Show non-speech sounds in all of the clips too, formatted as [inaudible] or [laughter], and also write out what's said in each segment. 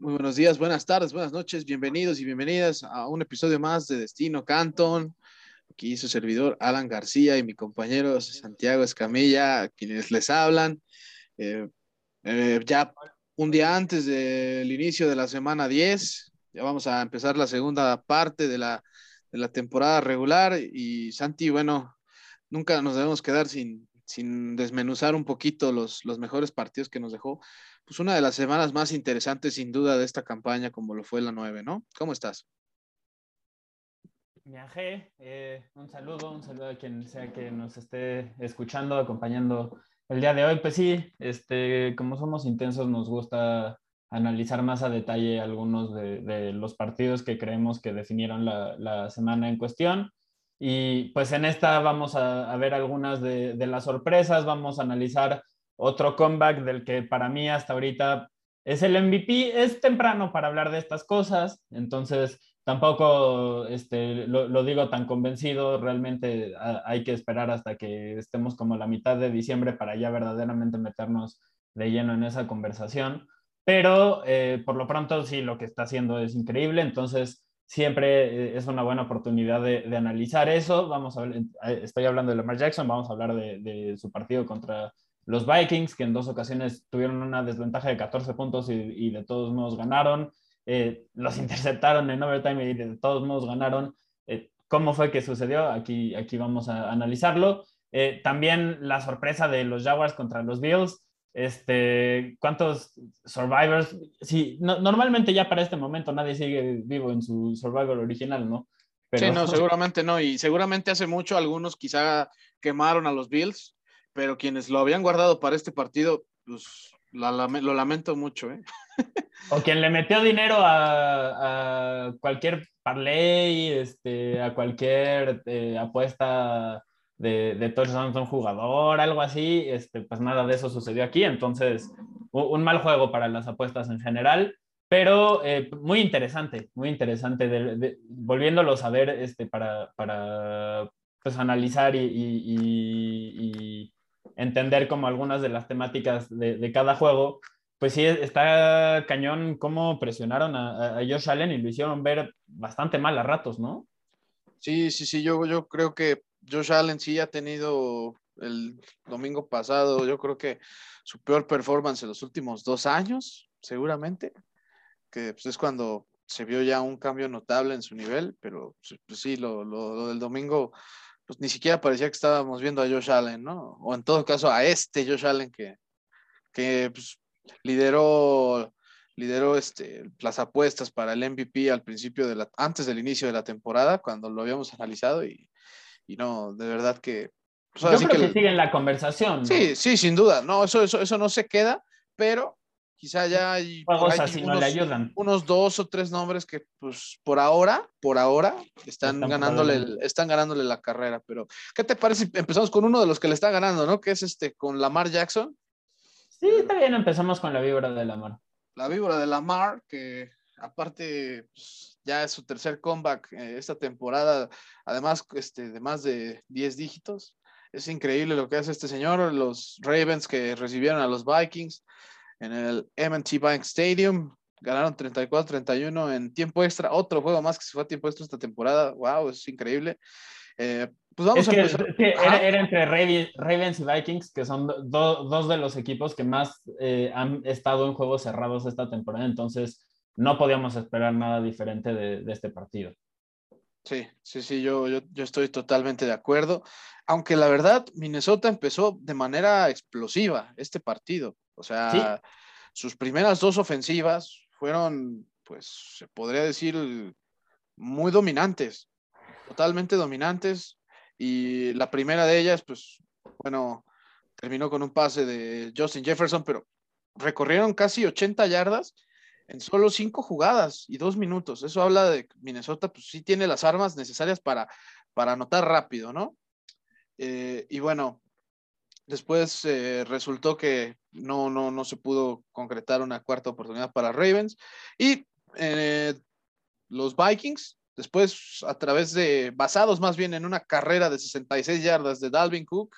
Muy buenos días, buenas tardes, buenas noches, bienvenidos y bienvenidas a un episodio más de Destino Canton. Aquí su servidor Alan García y mi compañero Santiago Escamilla, quienes les hablan. Eh, eh, ya un día antes del inicio de la semana 10, ya vamos a empezar la segunda parte de la, de la temporada regular y Santi, bueno, nunca nos debemos quedar sin, sin desmenuzar un poquito los, los mejores partidos que nos dejó pues una de las semanas más interesantes sin duda de esta campaña como lo fue la 9, ¿no? ¿Cómo estás? Viajé, eh, un saludo, un saludo a quien sea que nos esté escuchando, acompañando el día de hoy. Pues sí, este, como somos intensos, nos gusta analizar más a detalle algunos de, los partidos que creemos que definieron la, semana en cuestión. Y pues en esta vamos a, ver algunas de, de, las sorpresas, vamos a analizar otro comeback del que para mí hasta ahorita es el MVP. Es temprano para hablar de estas cosas, entonces tampoco este, lo, digo tan convencido. Realmente hay que esperar hasta que estemos como la mitad de diciembre para ya verdaderamente meternos de lleno en esa conversación. Pero eh, por lo pronto sí, lo que está haciendo es increíble, entonces siempre eh, es una buena oportunidad de, analizar eso. Vamos a eh, estoy hablando de Lamar Jackson, vamos a hablar de, de su partido contra los Vikings, que en dos ocasiones tuvieron una desventaja de 14 puntos y, de todos modos ganaron. Eh, los [laughs] interceptaron en overtime y de todos modos ganaron. Eh, ¿Cómo fue que sucedió? Aquí, aquí vamos a analizarlo. Eh, también la sorpresa de los Jaguars contra los Bills. Este, ¿Cuántos survivors? Sí, normalmente ya para este momento nadie sigue vivo en su survivor original, ¿no? Pero... Sí, no, [laughs] seguramente no. Y seguramente hace mucho algunos quizá quemaron a los Bills pero quienes lo habían guardado para este partido, pues lo lamento mucho. ¿eh? O quien le metió dinero a, cualquier parlay, este, a cualquier eh, apuesta de, de touchdown un jugador, algo así, este, pues nada de eso sucedió aquí. Entonces, un mal juego para las apuestas en general, pero eh, muy interesante, muy interesante, volviéndolo a ver este, para, para pues, analizar y entender como algunas de las temáticas de, cada juego, pues sí, está cañón cómo presionaron a, Josh Allen y lo hicieron ver bastante mal a ratos, ¿no? Sí, sí, sí, yo, yo creo que Josh Allen sí ha tenido el domingo pasado, yo creo que su peor performance en los últimos dos años, seguramente, que pues, es cuando se vio ya un cambio notable en su nivel, pero pues, sí, lo, lo del domingo pues ni siquiera parecía que estábamos viendo a Josh Allen, ¿no? O en todo caso a este Josh Allen que, que pues, lideró, lideró este, las apuestas para el MVP al principio de la, antes del inicio de la temporada, cuando lo habíamos analizado y, y no, de verdad que... Pues, Yo creo que, sigue en la conversación. Sí, sí, sin duda, no, eso, eso, eso no se queda, pero quizá ya hay, unos, dos o tres nombres que pues por ahora, por ahora están, ganándole, están ganándole la carrera, pero ¿qué te parece si empezamos con uno de los que le está ganando, ¿no? Que es este con Lamar Jackson. Sí, está bien, empezamos con la víbora de Lamar. La víbora de Lamar, que aparte pues, ya es su tercer comeback eh, esta temporada, además este, de más de 10 dígitos. Es increíble lo que hace este señor, los Ravens que recibieron a los Vikings en el MT Bank Stadium. Ganaron 34-31 en tiempo extra. Otro juego más que se fue a tiempo extra esta temporada. ¡Wow! Es increíble. Eh, pues vamos a empezar. era, entre Ravens y Vikings, que son dos de los equipos que más eh, han estado en juegos cerrados esta temporada. Entonces, no podíamos esperar nada diferente de, de este partido. Sí, sí, sí, yo, yo, yo, estoy totalmente de acuerdo. Aunque la verdad, Minnesota empezó de manera explosiva este partido. O sea, sus primeras dos ofensivas fueron, pues, se podría decir, muy dominantes, totalmente dominantes. Y la primera de ellas, pues, bueno, terminó con un pase de Justin Jefferson, pero recorrieron casi 80 yardas en solo cinco jugadas y dos minutos. Eso habla de que Minnesota, pues sí tiene las armas necesarias para, para anotar rápido, ¿no? Eh, y bueno, después eh, resultó que no, no, no se pudo concretar una cuarta oportunidad para Ravens. Y eh, los Vikings, después a través de, basados más bien en una carrera de 66 yardas de Dalvin Cook,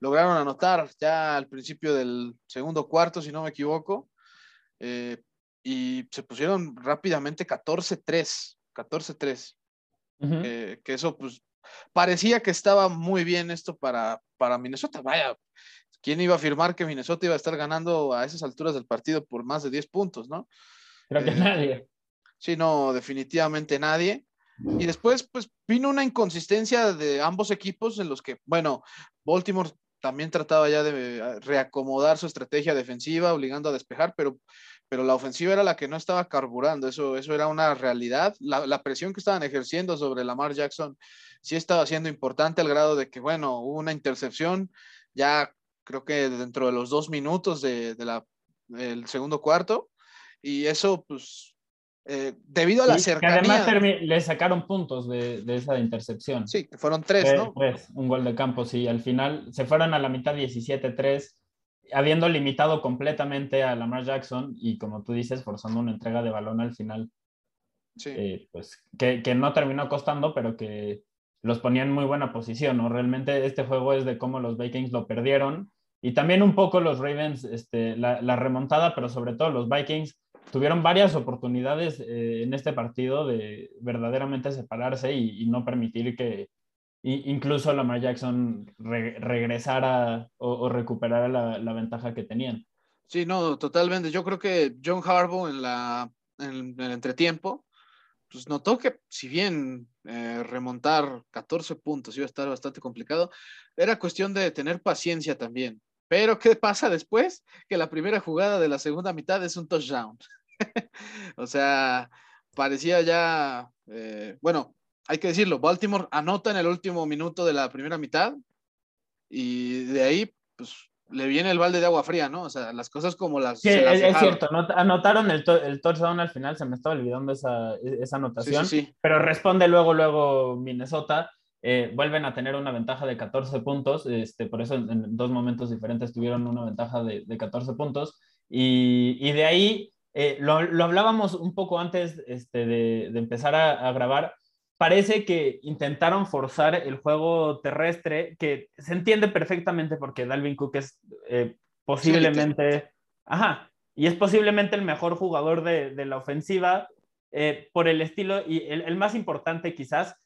lograron anotar ya al principio del segundo cuarto, si no me equivoco, y se pusieron rápidamente 14-3, 14-3. que eso pues parecía que estaba muy bien esto para, para Minnesota. Vaya, ¿quién iba a afirmar que Minnesota iba a estar ganando a esas alturas del partido por más de 10 puntos, no? Creo que eh, nadie. Sí, no, definitivamente nadie. Y después, pues vino una inconsistencia de ambos equipos en los que, bueno, Baltimore también trataba ya de eh, reacomodar su estrategia defensiva, obligando a despejar, pero pero la ofensiva era la que no estaba carburando, eso, eso era una realidad. La, presión que estaban ejerciendo sobre Lamar Jackson sí estaba siendo importante al grado de que, bueno, hubo una intercepción ya creo que dentro de los dos minutos de, la, del segundo cuarto, y eso, pues, eh, debido a la cercanía. además le sacaron puntos de, esa intercepción. Sí, fueron tres, ¿no? Tres, un gol de campo, sí. Al final se fueron a la mitad 17-3 habiendo limitado completamente a Lamar Jackson y como tú dices, forzando una entrega de balón al final, eh, pues que, no terminó costando, pero que los ponía en muy buena posición, ¿no? Realmente este juego es de cómo los Vikings lo perdieron y también un poco los Ravens, este, la, remontada, pero sobre todo los Vikings tuvieron varias oportunidades eh, en este partido de verdaderamente separarse y no permitir que, incluso Lamar Jackson regresara o, recuperara la, ventaja que tenían. Sí, no, totalmente. Yo creo que John Harbaugh en, la, en, el entretiempo, pues notó que si bien eh, remontar 14 puntos iba a estar bastante complicado, era cuestión de tener paciencia también. Pero ¿qué pasa después? Que la primera jugada de la segunda mitad es un touchdown. [laughs] o sea, parecía ya, eh, bueno, hay que decirlo, Baltimore anota en el último minuto de la primera mitad y de ahí, pues, le viene el balde de agua fría, ¿no? O sea, las cosas como las... Sí, es, cierto, anotaron el, el, touchdown al final, se me estaba olvidando esa, esa anotación, sí, pero responde luego, luego Minnesota, eh, vuelven a tener una ventaja de 14 puntos, este, por eso en, dos momentos diferentes tuvieron una ventaja de, de 14 puntos, y, y de ahí, eh, lo, lo, hablábamos un poco antes este, de, de empezar a, a grabar, parece que intentaron forzar el juego terrestre, que se entiende perfectamente porque Dalvin Cook es eh, posiblemente, ajá, y es posiblemente el mejor jugador de, la ofensiva eh, por el estilo, y el, más importante quizás,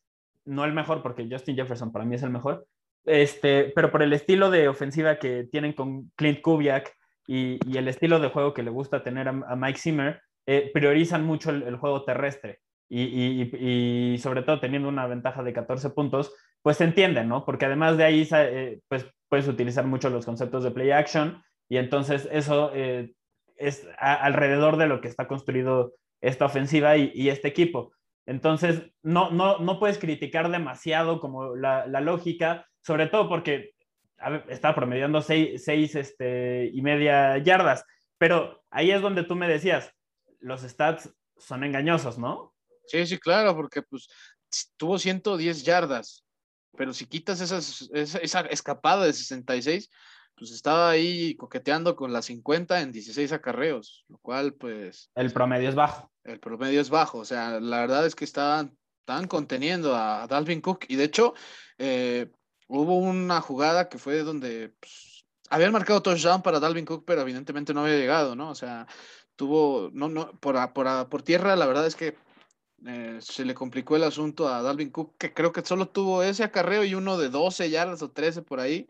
no el mejor porque Justin Jefferson para mí es el mejor, este, pero por el estilo de ofensiva que tienen con Clint Kubiak y, el estilo de juego que le gusta tener a, Mike Zimmer, eh, priorizan mucho el juego terrestre y, sobre todo teniendo una ventaja de 14 puntos, pues se entiende, ¿no? Porque además de ahí, eh, pues puedes utilizar mucho los conceptos de play action y entonces eso eh, es alrededor de lo que está construido esta ofensiva y, este equipo. Entonces, no, no, no puedes criticar demasiado como la, lógica, sobre todo porque está promediando seis, seis este, y media yardas, pero ahí es donde tú me decías, los stats son engañosos, ¿no? Sí, sí, claro, porque pues tuvo 110 yardas, pero si quitas esas, esa, escapada de 66, pues estaba ahí coqueteando con las 50 en 16 acarreos, lo cual pues... El promedio es bajo. El promedio es bajo, o sea, la verdad es que estaban tan conteniendo a, Dalvin Cook y de hecho eh, hubo una jugada que fue donde pues, habían marcado touchdown para Dalvin Cook, pero evidentemente no había llegado, ¿no? O sea, tuvo, no, no, por, por, por tierra la verdad es que eh, se le complicó el asunto a Dalvin Cook, que creo que solo tuvo ese acarreo y uno de 12 yardas o 13 por ahí,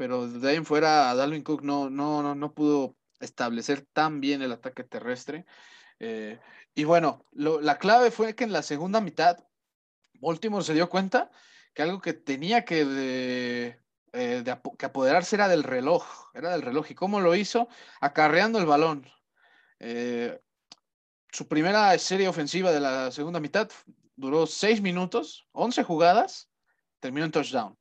pero de ahí en fuera Dalvin Cook no, no, no, no pudo establecer tan bien el ataque terrestre. Eh, y bueno, la clave fue que en la segunda mitad, Baltimore se dio cuenta que algo que tenía que, de, eh, que apoderarse era del reloj, era del reloj. ¿Y cómo lo hizo? Acarreando el balón su primera serie ofensiva de la segunda mitad duró seis minutos, 11 jugadas, terminó en touchdown.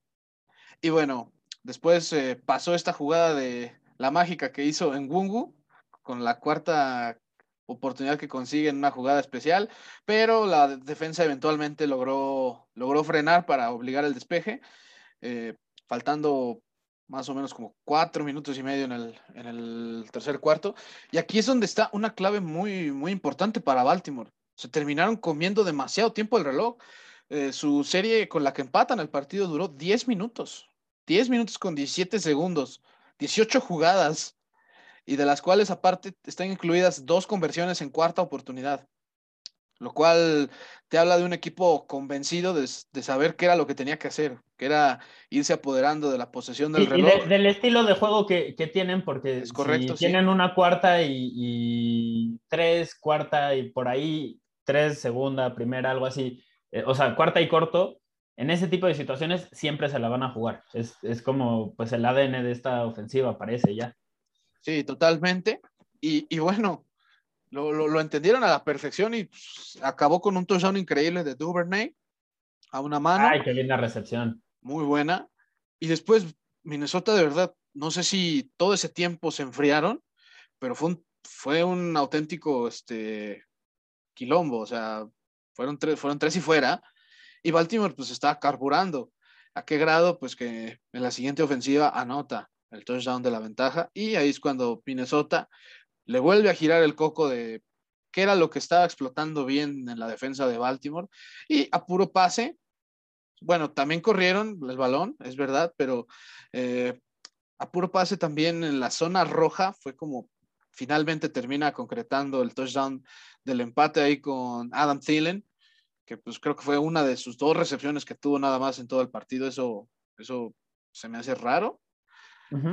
Y bueno, después eh, pasó esta jugada de la mágica que hizo en Wungu con la cuarta oportunidad que consigue en una jugada especial, pero la defensa eventualmente logró, logró frenar para obligar el despeje, eh, faltando más o menos como cuatro minutos y medio en el, en el, tercer cuarto. Y aquí es donde está una clave muy, muy importante para Baltimore. Se terminaron comiendo demasiado tiempo el reloj. Eh, su serie con la que empatan el partido duró 10 minutos. 10 minutos con 17 segundos. 18 jugadas y de las cuales aparte están incluidas dos conversiones en cuarta oportunidad, lo cual te habla de un equipo convencido de, saber qué era lo que tenía que hacer, que era irse apoderando de la posesión del reloj. Y del estilo de juego que, tienen, porque es correcto, tienen una cuarta y, tres, cuarta y por ahí, tres, segunda, primera, algo así, eh, o sea, cuarta y corto, en ese tipo de situaciones siempre se la van a jugar. Es, es como pues el ADN de esta ofensiva, parece ya. Sí, totalmente. Y, bueno, lo, entendieron a la perfección y pues, acabó con un touchdown increíble de Duvernay a una mano. Ay, qué linda recepción. Muy buena. Y después Minnesota, de verdad, no sé si todo ese tiempo se enfriaron, pero fue un, fue un auténtico este, quilombo. O sea, fueron tres, fueron tres y fuera. Y Baltimore pues estaba carburando. ¿A qué grado? Pues que en la siguiente ofensiva anota el touchdown de la ventaja. Y ahí es cuando Minnesota le vuelve a girar el coco de qué era lo que estaba explotando bien en la defensa de Baltimore. Y a puro pase, bueno, también corrieron el balón, es verdad, pero eh, a puro pase también en la zona roja fue como finalmente termina concretando el touchdown del empate ahí con Adam Thielen, que pues creo que fue una de sus dos recepciones que tuvo nada más en todo el partido. Eso, eso se me hace raro,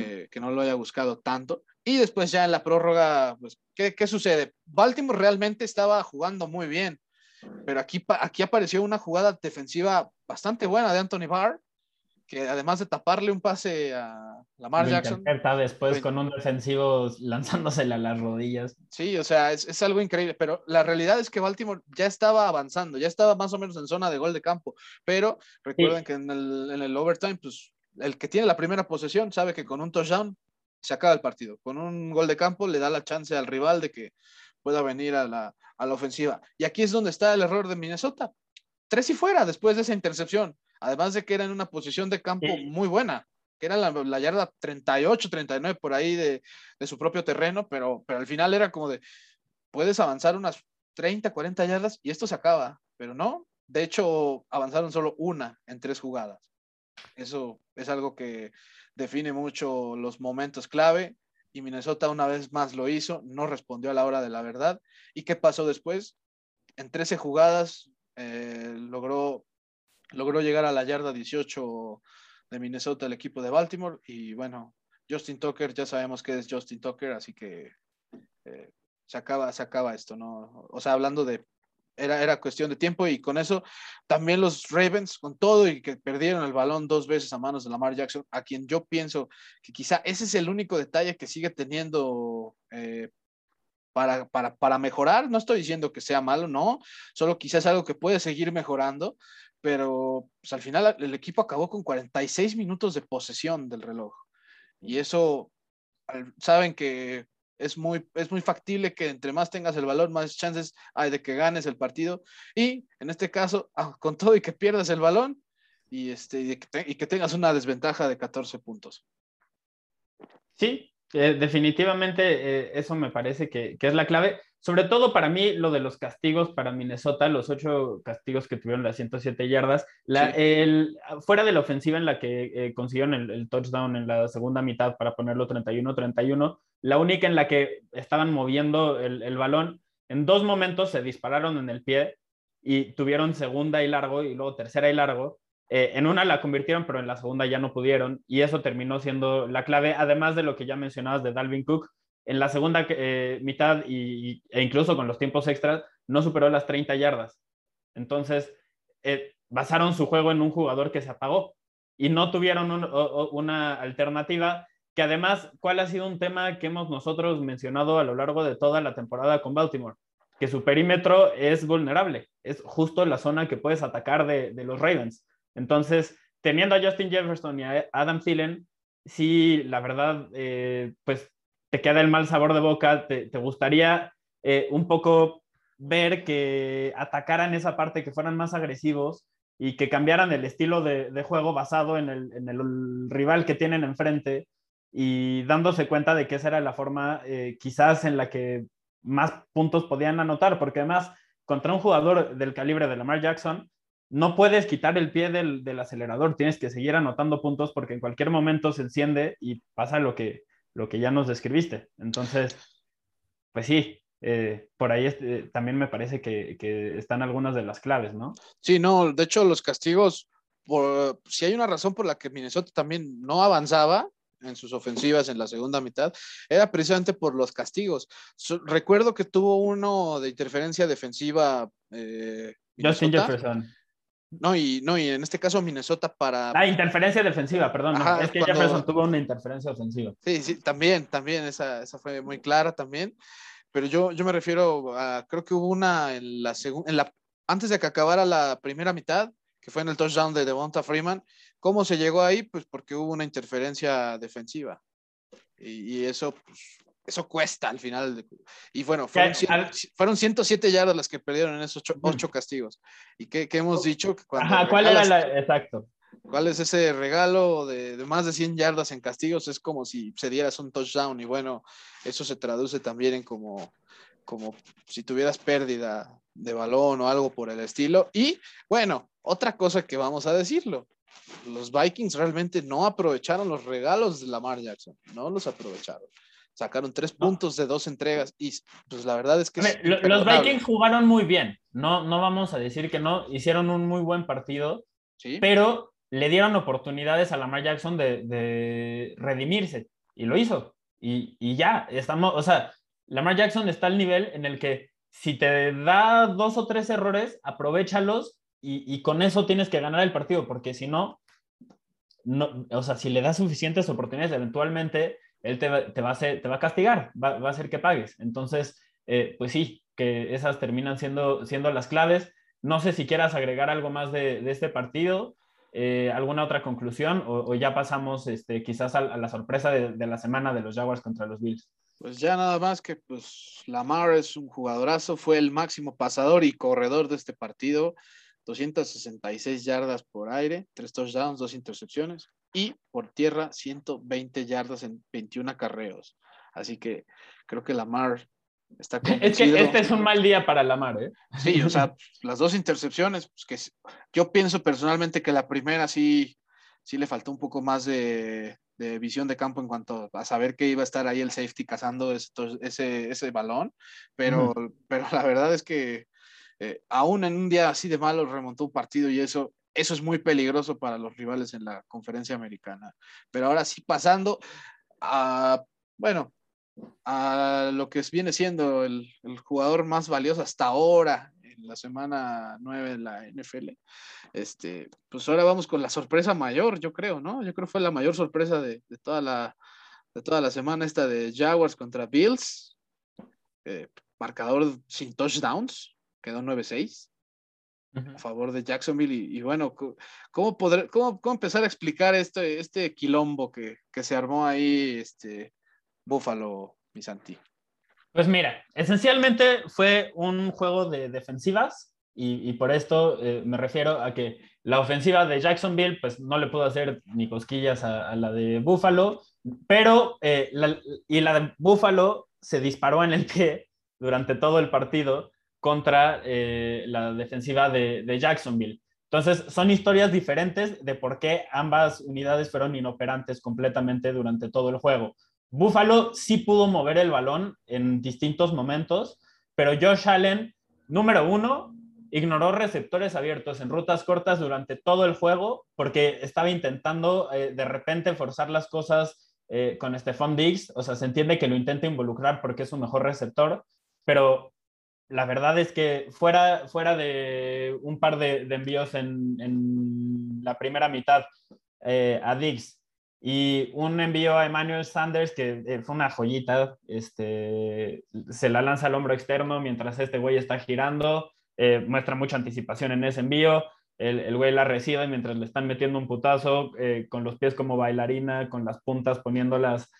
eh, que no lo haya buscado tanto. Y después ya en la prórroga, pues, ¿qué, ¿qué, sucede? Baltimore realmente estaba jugando muy bien, pero aquí, aquí apareció una jugada defensiva bastante buena de Anthony Barr, que además de taparle un pase a Lamar Jackson. después pues con un defensivo [laughs] lanzándosele a las rodillas. Sí, o sea, es, es, algo increíble, pero la realidad es que Baltimore ya estaba avanzando, ya estaba más o menos en zona de gol de campo, pero recuerden que en el, en el overtime, pues el que tiene la primera posesión sabe que con un touchdown se acaba el partido. Con un gol de campo le da la chance al rival de que pueda venir a la, ofensiva. Y aquí es donde está el error de Minnesota. Tres y fuera después de esa intercepción. Además de que era en una posición de campo muy buena, que era la, yarda 38, 39 por ahí de, su propio terreno, pero, pero al final era como de, puedes avanzar unas 30, 40 yardas y esto se acaba, pero no. De hecho, avanzaron solo una en tres jugadas. Eso es algo que define mucho los momentos clave y Minnesota una vez más lo hizo, no respondió a la hora de la verdad. ¿Y qué pasó después? En 13 jugadas eh, logró, logró llegar a la yarda 18 de Minnesota el equipo de Baltimore y bueno, Justin Tucker, ya sabemos que es Justin Tucker, así que eh, se, acaba, se acaba esto, ¿no? O sea, hablando de era, era cuestión de tiempo y con eso también los Ravens, con todo y que perdieron el balón dos veces a manos de Lamar Jackson, a quien yo pienso que quizá ese es el único detalle que sigue teniendo eh, para, para, mejorar. No estoy diciendo que sea malo, no, solo quizás algo que puede seguir mejorando, pero pues, al final el equipo acabó con 46 minutos de posesión del reloj. Y eso, saben que es muy, es muy factible que entre más tengas el balón, más chances hay de que ganes el partido. Y en este caso, ah, con todo y que pierdas el balón y, este, y, que, tengas una desventaja de 14 puntos. Sí, eh, definitivamente eh, eso me parece que, es la clave. Sobre todo para mí, lo de los castigos para Minnesota, los ocho castigos que tuvieron las 107 yardas, la, el, fuera de la ofensiva en la que eh, consiguieron el, touchdown en la segunda mitad para ponerlo 31-31, la única en la que estaban moviendo el, balón, en dos momentos se dispararon en el pie y tuvieron segunda y largo y luego tercera y largo. Eh, en una la convirtieron, pero en la segunda ya no pudieron y eso terminó siendo la clave, además de lo que ya mencionabas de Dalvin Cook, en la segunda eh, mitad y, e incluso con los tiempos extras no superó las 30 yardas. Entonces, eh, basaron su juego en un jugador que se apagó y no tuvieron una alternativa que además, ¿cuál ha sido un tema que hemos nosotros mencionado a lo largo de toda la temporada con Baltimore? Que su perímetro es vulnerable, es justo la zona que puedes atacar de, los Ravens. Entonces, teniendo a Justin Jefferson y a Adam Thielen, sí, la verdad, eh, pues te queda el mal sabor de boca, te, gustaría eh, un poco ver que atacaran esa parte, que fueran más agresivos y que cambiaran el estilo de, juego basado en el, rival que tienen enfrente y dándose cuenta de que esa era la forma eh, quizás en la que más puntos podían anotar, porque además contra un jugador del calibre de Lamar Jackson, no puedes quitar el pie del, acelerador, tienes que seguir anotando puntos porque en cualquier momento se enciende y pasa lo que, lo que ya nos describiste. Entonces, pues sí, eh, por ahí eh, también me parece que, están algunas de las claves, ¿no? Sí, no, de hecho los castigos, por, si hay una razón por la que Minnesota también no avanzaba en sus ofensivas en la segunda mitad, era precisamente por los castigos. recuerdo que tuvo uno de interferencia defensiva. Eh, Justin Jefferson. No y, no, y en este caso Minnesota para... Ah, interferencia defensiva, perdón. es que Jefferson tuvo una interferencia ofensiva. Sí, sí, también, también, esa, esa fue muy clara también. Pero yo, yo me refiero a, creo que hubo una en la segunda, la, antes de que acabara la primera mitad, que fue en el touchdown de Devonta Freeman. ¿Cómo se llegó ahí? Pues porque hubo una interferencia defensiva. Y, eso, pues, eso cuesta al final. Y bueno, fueron, fueron 107 yardas las que perdieron en esos ocho, castigos. ¿Y qué, hemos dicho? Ajá, ¿cuál era la, exacto? ¿Cuál es ese regalo de, más de 100 yardas en castigos? Es como si se dieras un touchdown y bueno, eso se traduce también en como, como si tuvieras pérdida de balón o algo por el estilo. Y bueno, otra cosa que vamos a decirlo, los Vikings realmente no aprovecharon los regalos de Lamar Jackson, no los aprovecharon. Sacaron tres puntos de dos entregas y pues la verdad es que... los Vikings jugaron muy bien, no, no vamos a decir que no, hicieron un muy buen partido, ¿Sí? pero le dieron oportunidades a Lamar Jackson de, redimirse y lo hizo. Y, ya, estamos, o sea, Lamar Jackson está al nivel en el que si te da dos o tres errores, aprovechalos y, con eso tienes que ganar el partido, porque si no, no, o sea, si le das suficientes oportunidades, eventualmente él te, va, a te va a castigar, va, a hacer que pagues. Entonces, eh, pues sí, que esas terminan siendo, siendo las claves. No sé si quieras agregar algo más de, de este partido. Eh, ¿Alguna otra conclusión o, ya pasamos este, quizás a, la sorpresa de, la semana de los Jaguars contra los Bills? Pues ya nada más que pues Lamar es un jugadorazo, fue el máximo pasador y corredor de este partido, 266 yardas por aire, tres touchdowns, dos intercepciones y por tierra 120 yardas en 21 acarreos. Así que creo que Lamar Está [laughs] es que este es un mal día para Lamar, ¿eh? Sí, o sea, [laughs] las dos intercepciones, pues que yo pienso personalmente que la primera sí, sí le faltó un poco más de, visión de campo en cuanto a saber que iba a estar ahí el safety cazando ese, ese balón, pero, pero la verdad es que eh, aún en un día así de malo remontó un partido y eso, eso es muy peligroso para los rivales en la conferencia americana. Pero ahora sí pasando a, bueno, a lo que viene siendo el, jugador más valioso hasta ahora en la semana 9 de la NFL. Este, pues ahora vamos con la sorpresa mayor, yo creo, ¿no? Yo creo que fue la mayor sorpresa de, toda, la, de toda la semana esta de Jaguars contra Bills. Eh, marcador sin touchdowns, quedó 9-6 a favor de Jacksonville. Y, bueno, ¿cómo, poder, cómo, cómo, empezar a explicar este, este quilombo que, que se armó ahí este, Buffalo, Misanti? Pues mira, esencialmente fue un juego de defensivas y, por esto eh, me refiero a que la ofensiva de Jacksonville pues no le pudo hacer ni cosquillas a, la de Buffalo, pero eh, la, y la de Buffalo se disparó en el pie durante todo el partido contra eh, la defensiva de, Jacksonville. Entonces, son historias diferentes de por qué ambas unidades fueron inoperantes completamente durante todo el juego. Buffalo sí pudo mover el balón en distintos momentos, pero Josh Allen, número uno, ignoró receptores abiertos en rutas cortas durante todo el juego porque estaba intentando eh, de repente forzar las cosas eh, con Stephon Diggs. O sea, se entiende que lo intenta involucrar porque es un mejor receptor, pero la verdad es que fuera, fuera de un par de, envíos en, la primera mitad eh, a Diggs y un envío a Emmanuel Sanders, que eh, fue una joyita, este, se la lanza al hombro externo mientras este güey está girando, eh, muestra mucha anticipación en ese envío, el, el, güey la recibe mientras le están metiendo un putazo, eh, con los pies como bailarina, con las puntas poniéndolas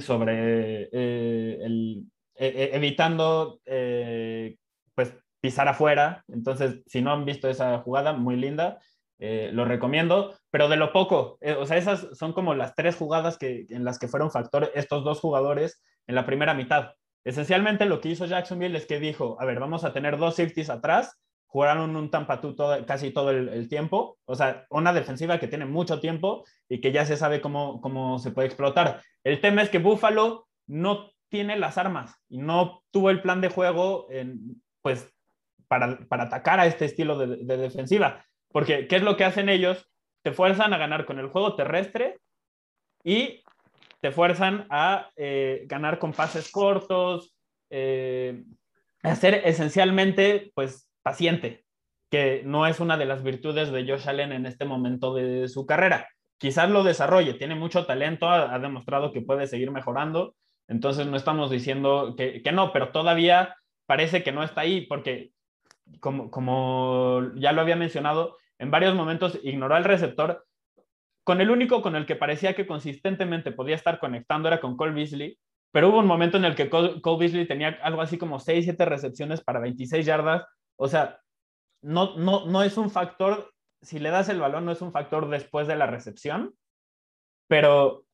sobre el, evitando pues pisar afuera. Entonces, si no han visto esa jugada, muy linda. Eh, lo recomiendo, pero de lo poco, eh, o sea, esas son como las tres jugadas que, en las que fueron factores estos dos jugadores en la primera mitad. Esencialmente lo que hizo Jacksonville es que dijo, a ver, vamos a tener dos safeties atrás, jugaron un tampatú todo, casi todo el, tiempo, o sea, una defensiva que tiene mucho tiempo y que ya se sabe cómo, cómo se puede explotar. El tema es que Buffalo no tiene las armas y no tuvo el plan de juego pues, para, para atacar a este estilo de, de defensiva. Porque, ¿qué es lo que hacen ellos? Te fuerzan a ganar con el juego terrestre y te fuerzan a eh, ganar con pases cortos, eh, a ser esencialmente, pues, paciente, que no es una de las virtudes de Josh Allen en este momento de su carrera. Quizás lo desarrolle, tiene mucho talento, ha, demostrado que puede seguir mejorando, entonces no estamos diciendo que, que, no, pero todavía parece que no está ahí, porque como, como ya lo había mencionado, en varios momentos ignoró al receptor. Con el único con el que parecía que consistentemente podía estar conectando era con Cole Beasley, pero hubo un momento en el que Cole, Beasley tenía algo así como 6, 7 recepciones para 26 yardas. O sea, no, no, no es un factor, si le das el balón, no es un factor después de la recepción, pero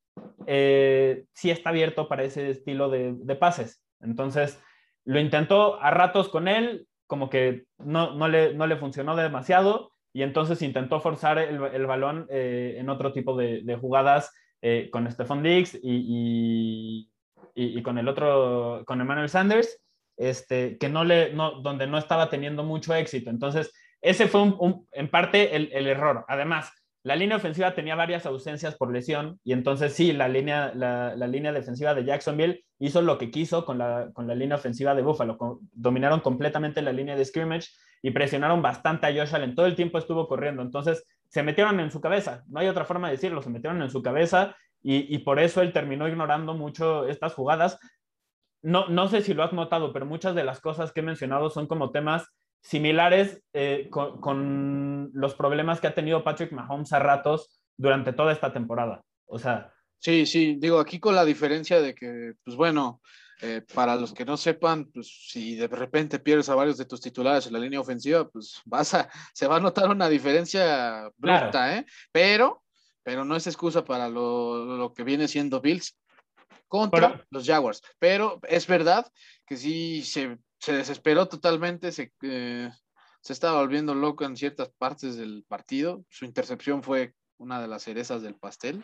eh, sí está abierto para ese estilo de, pases. Entonces, lo intentó a ratos con él, como que no, no, le, no le funcionó demasiado y entonces intentó forzar el, balón eh, en otro tipo de, jugadas eh, con Stephon Diggs y, y, con el otro, con Emmanuel Sanders, este, que no le, no, donde no estaba teniendo mucho éxito. Entonces, ese fue un, en parte el error. Además, la línea ofensiva tenía varias ausencias por lesión y entonces sí, la línea, la, línea defensiva de Jacksonville hizo lo que quiso con la, con la línea ofensiva de Buffalo. dominaron completamente la línea de scrimmage y presionaron bastante a Josh Allen. Todo el tiempo estuvo corriendo. Entonces se metieron en su cabeza. No hay otra forma de decirlo. Se metieron en su cabeza y, y por eso él terminó ignorando mucho estas jugadas. No, no sé si lo has notado, pero muchas de las cosas que he mencionado son como temas similares eh, con, los problemas que ha tenido Patrick Mahomes a ratos durante toda esta temporada. O sea. Sí, sí, digo, aquí con la diferencia de que, pues bueno, eh, para los que no sepan, pues si de repente pierdes a varios de tus titulares en la línea ofensiva, pues vas a, se va a notar una diferencia bruta, ¿eh? Pero, pero no es excusa para lo, lo que viene siendo Bills contra los Jaguars. Pero es verdad que sí se se desesperó totalmente, se, eh, se estaba volviendo loco en ciertas partes del partido. Su intercepción fue una de las cerezas del pastel.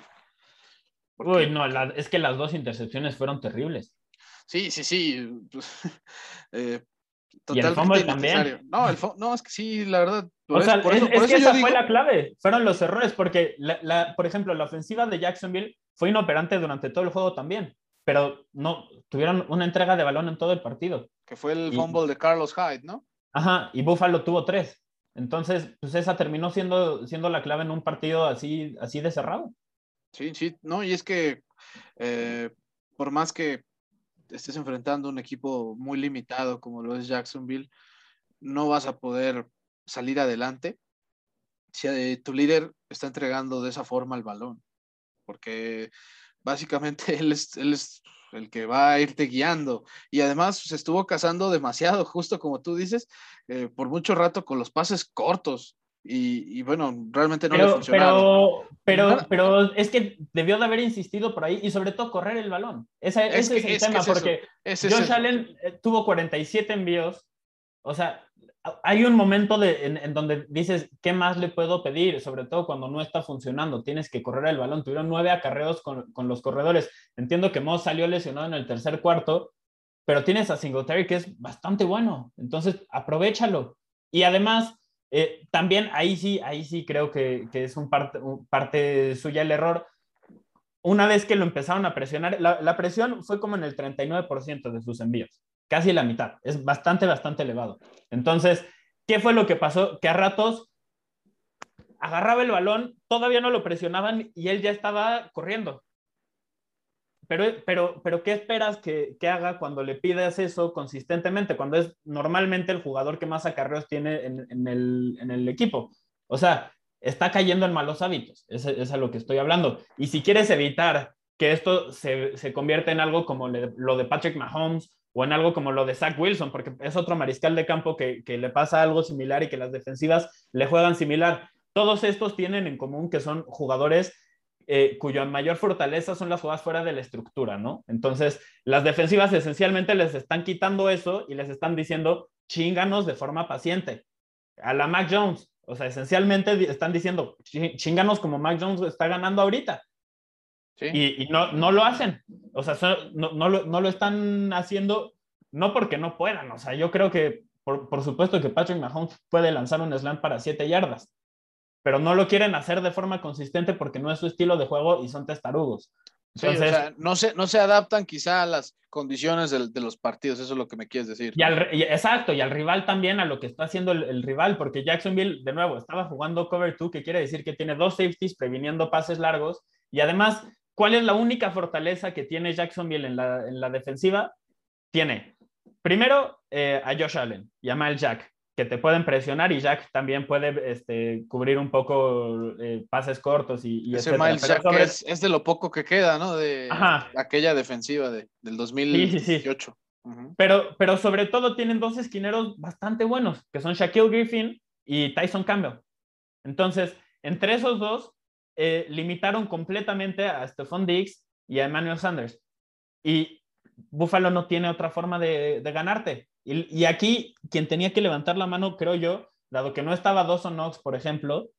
Uy, no, es que las dos intercepciones fueron terribles. Sí, sí, sí. [laughs] eh, totalmente ¿Y el también. No, el no, es que sí, la verdad. O sea, es, que esa fue la clave. Fueron los errores, porque, la, por ejemplo, la ofensiva de Jacksonville fue inoperante durante todo el juego también pero no, tuvieron una entrega de balón en todo el partido. Que fue el fumble de Carlos Hyde, ¿no? Ajá, y Buffalo tuvo tres. Entonces, pues esa terminó siendo, siendo la clave en un partido así, así de cerrado. Sí, sí, no, y es que eh, por más que estés enfrentando un equipo muy limitado como lo es Jacksonville, no vas a poder salir adelante si eh, tu líder está entregando de esa forma el balón. Porque básicamente [laughs] él es, él es el que va a irte guiando. Y además se estuvo cazando demasiado, [laughs] justo como tú dices, eh, por mucho rato con los pases cortos. Y, y bueno, realmente no pero, le funcionó. Pero, pero, pero, es que debió de haber insistido por ahí y sobre todo correr el balón. Esa, es ese es el tema, porque Josh Allen eh, tuvo 47 envíos. O sea, hay un momento en, donde dices, ¿qué más le puedo pedir? Sobre todo cuando no está funcionando, tienes que correr el balón. Tuvieron nueve acarreos con, los corredores. Entiendo que Moss salió lesionado en el tercer cuarto, pero tienes a Singletary que es bastante bueno. Entonces, aprovechalo. Y además, eh, también ahí sí, ahí sí creo que, que es un parte, parte suya el error. Una vez que lo empezaron a presionar, la, la presión fue como en el 39% de sus envíos casi la mitad. Es bastante, bastante elevado. Entonces, ¿qué fue lo que pasó? Que a ratos agarraba el balón, todavía no lo presionaban y él ya estaba corriendo. Pero, pero, pero ¿qué esperas que, que haga cuando le pides eso consistentemente? Cuando es normalmente el jugador que más acarreos tiene en, el, en el, equipo. O sea, está cayendo en malos hábitos. Es, es, a lo que estoy hablando. Y si quieres evitar que esto se, se convierta en algo como lo de Patrick Mahomes o en algo como lo de Zach Wilson, porque es otro mariscal de campo que, que le pasa algo similar y que las defensivas le juegan similar. Todos estos tienen en común que son jugadores eh, cuya mayor fortaleza son las jugadas fuera de la estructura, ¿no? Entonces, las defensivas esencialmente les están quitando eso y les están diciendo, chinganos de forma paciente. A la Mac Jones, o sea, esencialmente están diciendo, chinganos como Mac Jones está ganando ahorita. Y, no, no lo hacen. O sea, no, no, lo, no, lo, están haciendo, no porque no puedan. O sea, yo creo que, por, por supuesto que Patrick Mahomes puede lanzar un slam para siete yardas pero no lo quieren hacer de forma consistente porque no es su estilo de juego y son testarudos. Entonces, o sea, no, se, no se adaptan quizá a las condiciones de, los partidos, eso es lo que me quieres decir. Y exacto, y al rival también, a lo que está haciendo el, rival, porque Jacksonville, de nuevo, estaba jugando cover 2, que quiere decir que tiene dos safeties previniendo pases largos, y además, ¿cuál es la única fortaleza que tiene Jacksonville en la, en la defensiva? Tiene, primero, eh, a Josh Allen y a Miles Jack que te pueden presionar y Jack también puede este, cubrir un poco eh, pases cortos y, y Ese Miles Jack es, de lo poco que queda, ¿no? De aquella defensiva de, del 2018. pero, pero sobre todo tienen dos esquineros bastante buenos, que son Shaquille Griffin y Tyson Campbell. Entonces, entre esos dos, eh, limitaron completamente a Stephon Diggs y a Emmanuel Sanders. Y Buffalo no tiene otra forma de, ganarte. Y, aquí, quien tenía que levantar la mano, creo yo, dado que no estaba Dawson Knox, por ejemplo,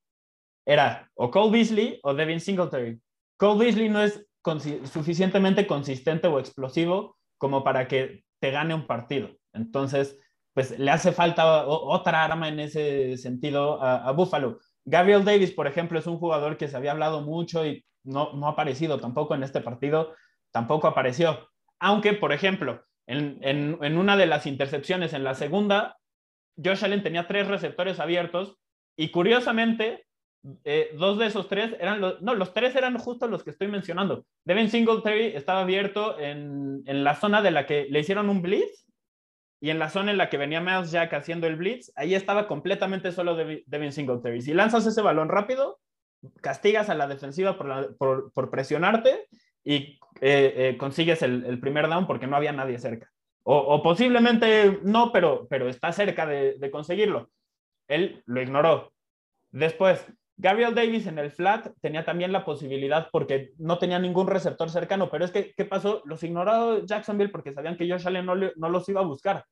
era o Cole Beasley o Devin Singletary. Cole Beasley no es suficientemente consistente o explosivo como para que te gane un partido. Entonces, pues le hace falta otra arma en ese sentido a, Buffalo. Gabriel Davis, por ejemplo, es un jugador que se había hablado mucho y no, no ha aparecido tampoco en este partido, tampoco apareció. Aunque, por ejemplo, en, una de las intercepciones, en la segunda, Josh Allen tenía tres receptores abiertos y curiosamente, eh, dos de esos tres eran los, no, los tres eran justo los que estoy mencionando. Devin Singletary estaba abierto en, la zona de la que le hicieron un blitz y en la zona en la que venía Miles Jack haciendo el blitz, ahí estaba completamente solo Devin Singletary. Si lanzas ese balón rápido, castigas a la defensiva por, por presionarte y eh, eh, consigues el, primer down porque no había nadie cerca. O, posiblemente no, pero, pero está cerca de, conseguirlo. Él lo ignoró. Después, Gabriel Davis en el flat tenía también la posibilidad porque no tenía ningún receptor cercano, pero es que, ¿qué pasó? Los ignoró Jacksonville porque sabían que Josh Allen no, no los iba a buscar.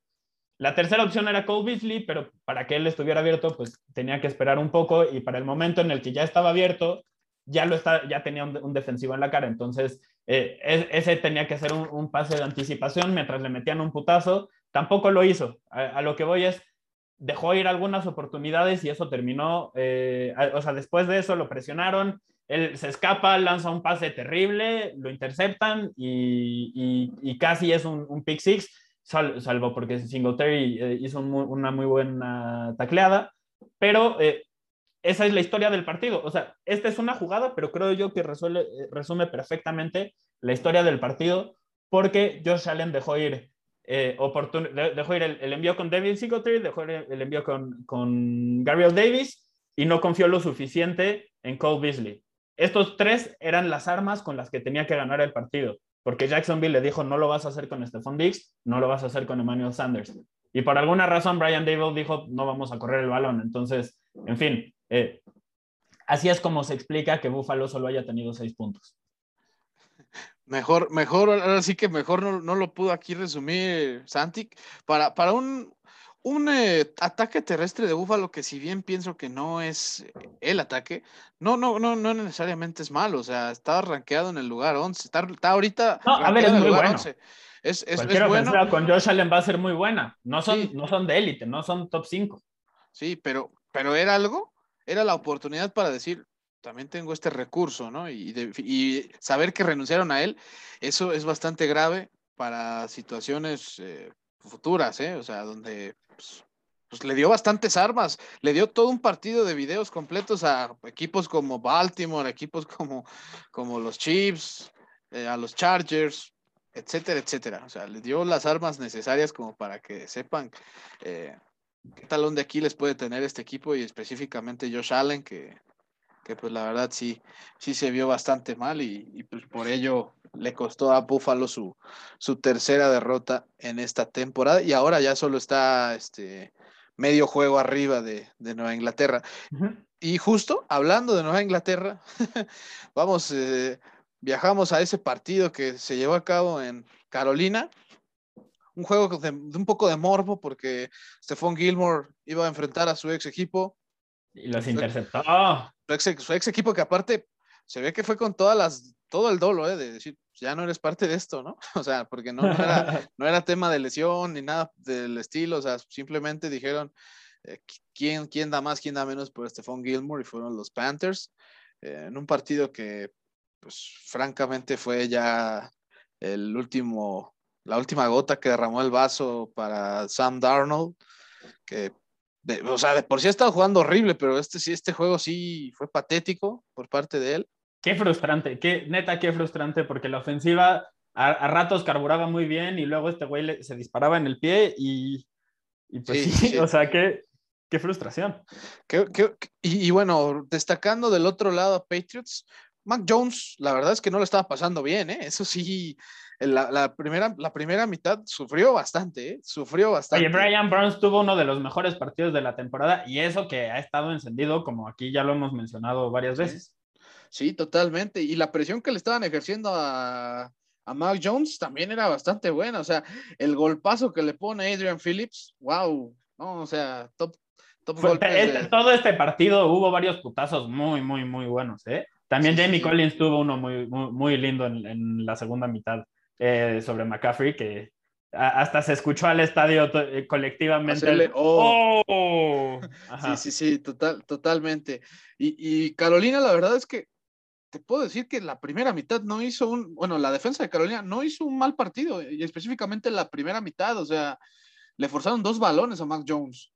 La tercera opción era Cole Beasley, pero para que él estuviera abierto, pues tenía que esperar un poco y para el momento en el que ya estaba abierto, ya, lo está, ya tenía un, defensivo en la cara. Entonces, eh, ese tenía que hacer un, pase de anticipación mientras le metían un putazo. Tampoco lo hizo. A, lo que voy es, dejó ir algunas oportunidades y eso terminó. Eh, o sea, después de eso lo presionaron. Él se escapa, lanza un pase terrible, lo interceptan y, casi es un, pick six, salvo porque Singletary eh, hizo una muy buena tacleada. Pero esa es la historia del partido. O sea, esta es una jugada, pero creo yo que eh, resume perfectamente la historia del partido porque Josh Allen dejó ir, eh, dejó ir el, envío con David Singletary, dejó el envío con, con Gabriel Davis y no confió lo suficiente en Cole Beasley. Estos tres eran las armas con las que tenía que ganar el partido, porque Jacksonville le dijo, no lo vas a hacer con Stephon Diggs, no lo vas a hacer con Emmanuel Sanders. Y por alguna razón Brian Dable dijo, no vamos a correr el balón. Entonces, en fin, eh, así es como se explica que Buffalo solo haya tenido seis puntos. Mejor, mejor, ahora sí que mejor no, lo pudo aquí resumir Santi. Para, para un, un eh, ataque terrestre de Búfalo que si bien pienso que no es el ataque, no, no, no, no necesariamente es malo. O sea, está rankeado en el lugar 11. Está, ahorita. No, a ver, es muy bueno. Es, es, es bueno. con Josh Allen va a ser muy buena. No son, no son de élite, no son top 5. Sí, pero, pero era algo era la oportunidad para decir, también tengo este recurso, ¿no? Y, saber que renunciaron a él, eso es bastante grave para situaciones eh, futuras, ¿eh? O sea, donde pues, pues, le dio bastantes armas, le dio todo un partido de videos completos a equipos como Baltimore, equipos como, como los Chiefs, eh, a los Chargers, etcétera, etcétera. O sea, le dio las armas necesarias como para que sepan eh, qué talón de Aquiles puede tener este equipo y específicamente Josh Allen, que, que pues la verdad sí, sí se vio bastante mal y, pues por ello le costó a Buffalo su, su tercera derrota en esta temporada y ahora ya solo está este, medio juego arriba de, Nueva Inglaterra. Y justo hablando de Nueva Inglaterra, [laughs] vamos, eh, viajamos a ese partido que se llevó a cabo en Carolina. Un juego de, un poco de morbo porque Stephon Gilmore iba a enfrentar a su ex equipo. Y los interceptó. Su ex, equipo que aparte se ve que fue con todas las, todo el dolo, ¿eh? de decir, ya no eres parte de esto, ¿no? [laughs] O sea, porque no, era, [laughs] no era tema de lesión ni nada del estilo, o sea, simplemente dijeron, eh, ¿quién, quién da más, quién da menos por Stephon Gilmore y fueron los Panthers eh, en un partido que, pues, francamente fue ya el último, la última gota que derramó el vaso para Sam Darnold, que, o sea, de por sí ha estado jugando horrible, pero este sí, este juego sí fue patético por parte de él. Qué frustrante, qué neta, qué frustrante, porque la ofensiva a, ratos carburaba muy bien y luego este güey se disparaba en el pie y, y pues sí, o sea, qué, qué frustración. y, bueno, destacando del otro lado a Patriots, Mac Jones, la verdad es que no lo estaba pasando bien, ¿eh? Eso sí, la, la, primera, la primera mitad sufrió bastante, ¿eh? Sufrió bastante. Oye, Brian Burns tuvo uno de los mejores partidos de la temporada y eso que ha estado encendido, como aquí ya lo hemos mencionado varias veces. Sí, totalmente. Y la presión que le estaban ejerciendo a, a Mac Jones también era bastante buena. O sea, el golpazo que le pone Adrian Phillips, wow, ¿no? O sea, top, top este, Todo este partido hubo varios putazos muy, muy, muy buenos, ¿eh? También Jamie Collins tuvo uno muy, muy, lindo en, la segunda mitad eh, sobre McCaffrey, que hasta se escuchó al estadio eh, colectivamente. Oh. ¡Oh! [laughs] Sí, sí, sí, total, totalmente. Y, y, Carolina, la verdad es que te puedo decir que la primera mitad no hizo un, bueno, la defensa de Carolina no hizo un mal partido, y específicamente la primera mitad, o sea, le forzaron dos balones a Mac Jones,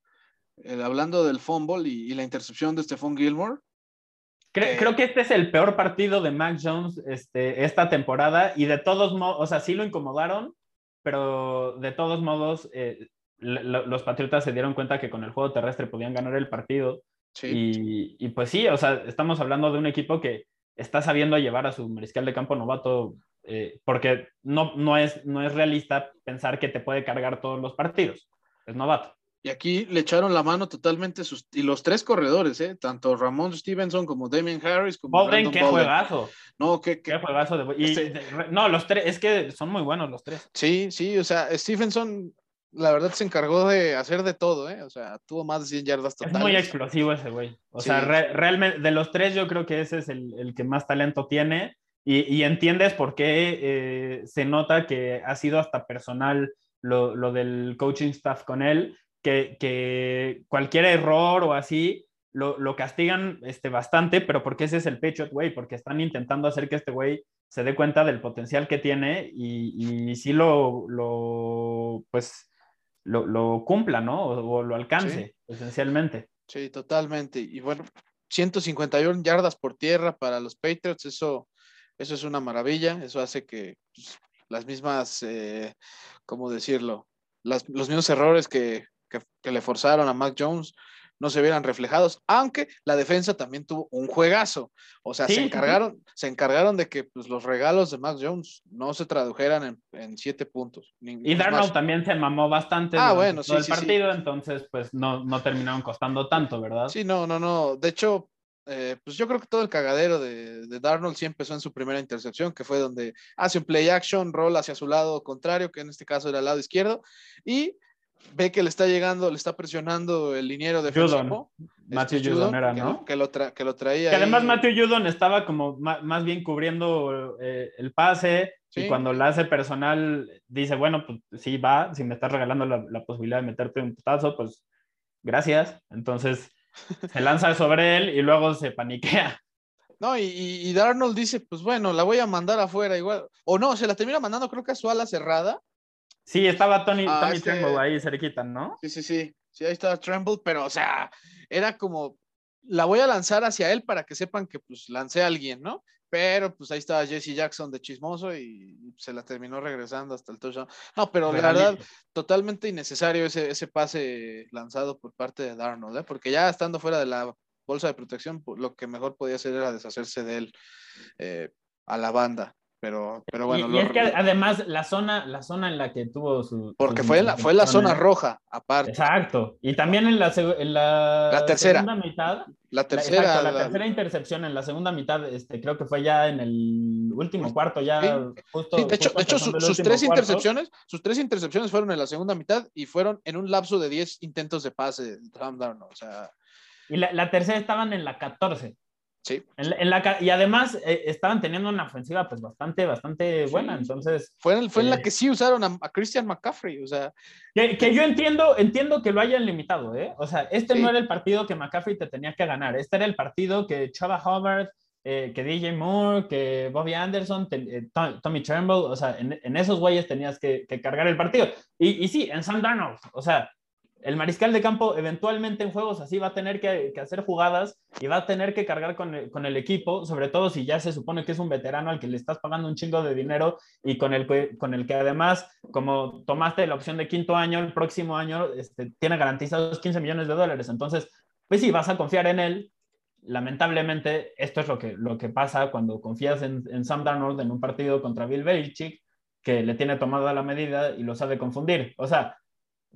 eh, hablando del fumble y, la intercepción de Stephon Gilmore. Creo, que este es el peor partido de Mac Jones este, esta temporada y de todos modos, o sea, sí lo incomodaron, pero de todos modos, eh, los Patriotas se dieron cuenta que con el juego terrestre podían ganar el partido. Y, y, pues sí, o sea, estamos hablando de un equipo que está sabiendo llevar a su mariscal de campo novato, eh, porque no, no, es, no es realista pensar que te puede cargar todos los partidos. Es novato. Y aquí le echaron la mano totalmente sus, y los tres corredores, ¿eh? tanto Ramón Stevenson como Damien Harris. Como Bolden, qué juegazo. No, qué, qué... juegazo. De... Este no, los tres, es que son muy buenos los tres. Sí, sí, o sea, Stevenson la verdad se encargó de hacer de todo, ¿eh? O sea, tuvo más de 100 yardas totales. Es muy explosivo ese güey. O sea, realmente, de los tres yo creo que ese es el, que más talento tiene y, entiendes por qué eh, se nota que ha sido hasta personal lo, del coaching staff con él, que, cualquier error o así lo, castigan este, bastante, pero porque ese es el Patriot güey, porque están intentando hacer que este güey se dé cuenta del potencial que tiene y, y sí lo, lo, pues lo, cumpla, ¿no? O, lo alcance, esencialmente. Sí, totalmente. Y bueno, 151 yardas por tierra para los Patriots, eso, eso es una maravilla, eso hace que pues, las mismas, eh, ¿cómo decirlo? los mismos errores que, que, le forzaron a Mac Jones no se vieran reflejados, aunque la defensa también tuvo un juegazo. O sea, se, encargaron, se encargaron de que pues, los regalos de Max Jones no se tradujeran en, siete puntos. y Darnold también se mamó bastante ah, bueno, todo el partido, entonces pues no, no terminaron costando tanto, ¿verdad? Sí, no, no, no. De hecho, eh, pues yo creo que todo el cagadero de, de, Darnold sí empezó en su primera intercepción, que fue donde hace un play action, roll hacia su lado contrario, que en este caso era el lado izquierdo, y ve que le está llegando, le está presionando el liniero de Judon. Matthew este, Judon, era, ¿no? Que lo, que lo traía. Que además Matthew Judon estaba como más, bien cubriendo eh, el pase y cuando la hace personal dice, bueno, pues sí va, si me estás regalando la, posibilidad de meterte un putazo, pues gracias. Entonces se lanza sobre él y luego se paniquea. No, y, y, Darnold dice, pues bueno, la voy a mandar afuera igual. O no, se la termina mandando creo que a su ala cerrada Sí, estaba Tony, ah, Tremble ahí cerquita, ¿no? Sí, sí, sí. Sí, ahí estaba Tremble, pero, o sea, era como, la voy a lanzar hacia él para que sepan que, pues, lancé a alguien, ¿no? Pero, pues, ahí estaba Jesse Jackson de chismoso y se la terminó regresando hasta el touchdown. No, pero la verdad, totalmente innecesario ese, ese pase lanzado por parte de Darnold, ¿eh? Porque ya estando fuera de la bolsa de protección, lo que mejor podía hacer era deshacerse de él eh, a la banda. Pero, pero bueno. Y, es que además la zona, la zona en la que tuvo su... Porque fue, la, fue la zona roja, aparte. Exacto. Y también en la, en la, tercera. segunda mitad. La tercera. La, tercera intercepción en la segunda mitad, este, creo que fue ya en el último cuarto, ya justo. de hecho, de hecho sus tres intercepciones, sus tres intercepciones fueron en la segunda mitad y fueron en un lapso de 10 intentos de pase. O sea... Y la, la tercera estaban en la 14. Sí. En la, y además eh, estaban teniendo una ofensiva pues bastante, bastante buena, entonces... Fue, en, fue en la eh, que sí usaron a, Christian McCaffrey, o sea... Que, que, yo entiendo, entiendo que lo hayan limitado, ¿eh? O sea, este no era el partido que McCaffrey te tenía que ganar, este era el partido que Chava Hubbard, eh, que DJ Moore, que Bobby Anderson, Tommy Turnbull, o sea, en, en esos güeyes tenías que, que, cargar el partido. Y, y sí, en Sam Darnold, o sea, el mariscal de campo eventualmente en juegos así va a tener que, hacer jugadas y va a tener que cargar con el, equipo, sobre todo si ya se supone que es un veterano al que le estás pagando un chingo de dinero y con el, que, además, como tomaste la opción de quinto año, el próximo año este, tiene garantizados 15 millones de dólares. Entonces, pues sí, vas a confiar en él. Lamentablemente, esto es lo que, lo que pasa cuando confías en, en Sam Darnold en un partido contra Bill Belichick, que le tiene tomada la medida y lo sabe confundir. O sea,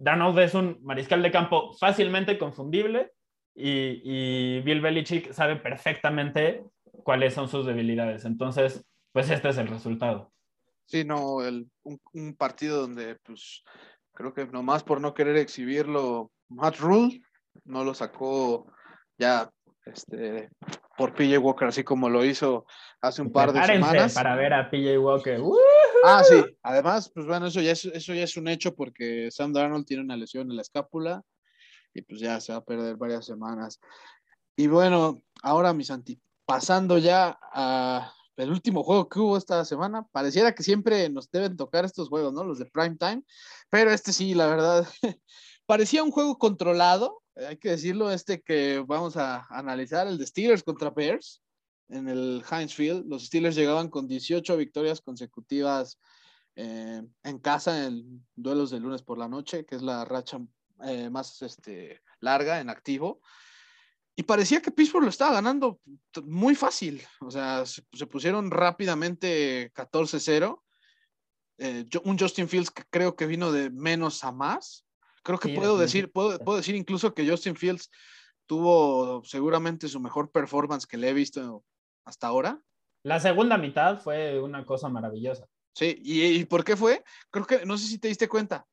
Darnold es un mariscal de campo fácilmente confundible y, Bill Belichick sabe perfectamente cuáles son sus debilidades. Entonces, pues este es el resultado. Sí, no, un, partido donde, pues, creo que nomás por no querer exhibirlo, Matt Rule no lo sacó ya este, por PJ Walker, así como lo hizo hace un par de semanas. Para ver a PJ Walker. Ah, sí. Además, pues bueno, eso ya, es, eso ya es un hecho porque Sam Darnold tiene una lesión en la escápula y pues ya se va a perder varias semanas. Y bueno, ahora mis anti, pasando ya a el último juego que hubo esta semana, pareciera que siempre nos deben tocar estos juegos, ¿no? Los de prime time, pero este sí, la verdad, [laughs] parecía un juego controlado, hay que decirlo, este que vamos a analizar, el de Steelers contra Bears en el Heinz Field. Los Steelers llegaban con 18 victorias consecutivas eh, en casa en duelos de lunes por la noche, que es la racha eh, más este, larga en activo. Y parecía que Pittsburgh lo estaba ganando muy fácil. O sea, se, pusieron rápidamente 14-0. Eh, un Justin Fields que creo que vino de menos a más. Creo que puedo, decir, puedo, puedo decir incluso que Justin Fields tuvo seguramente su mejor performance que le he visto hasta ahora. La segunda mitad fue una cosa maravillosa. Sí, ¿Y, por qué fue? Creo que, no sé si te diste cuenta,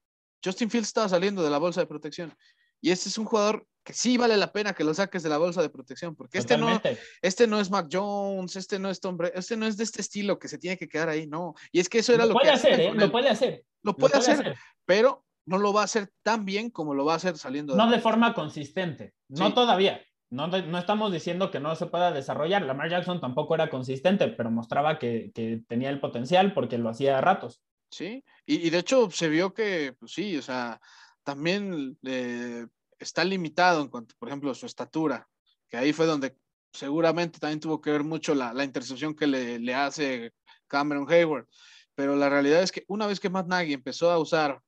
Justin Fields estaba saliendo de la bolsa de protección. Y este es un jugador que sí vale la pena que lo saques de la bolsa de protección, porque este no, este no es Mac Jones, este no es Tom este no es de este estilo que se tiene que quedar ahí, no. Y es que eso era lo, puede que hacer, ¿eh? lo puede hacer. Lo puede, hacer, pero no lo va a hacer tan bien como lo va a hacer saliendo de No de forma consistente, no todavía. No, no, estamos diciendo que no se pueda desarrollar. Lamar Jackson tampoco era consistente, pero mostraba que, que tenía el potencial porque lo hacía a ratos. Sí, y, de hecho se vio que, pues sí, o sea, también eh, está limitado en cuanto, por ejemplo, a su estatura, que ahí fue donde seguramente también tuvo que ver mucho la, la intercepción que le, le, hace Cameron Hayward. Pero la realidad es que una vez que Matt Nagy empezó a usar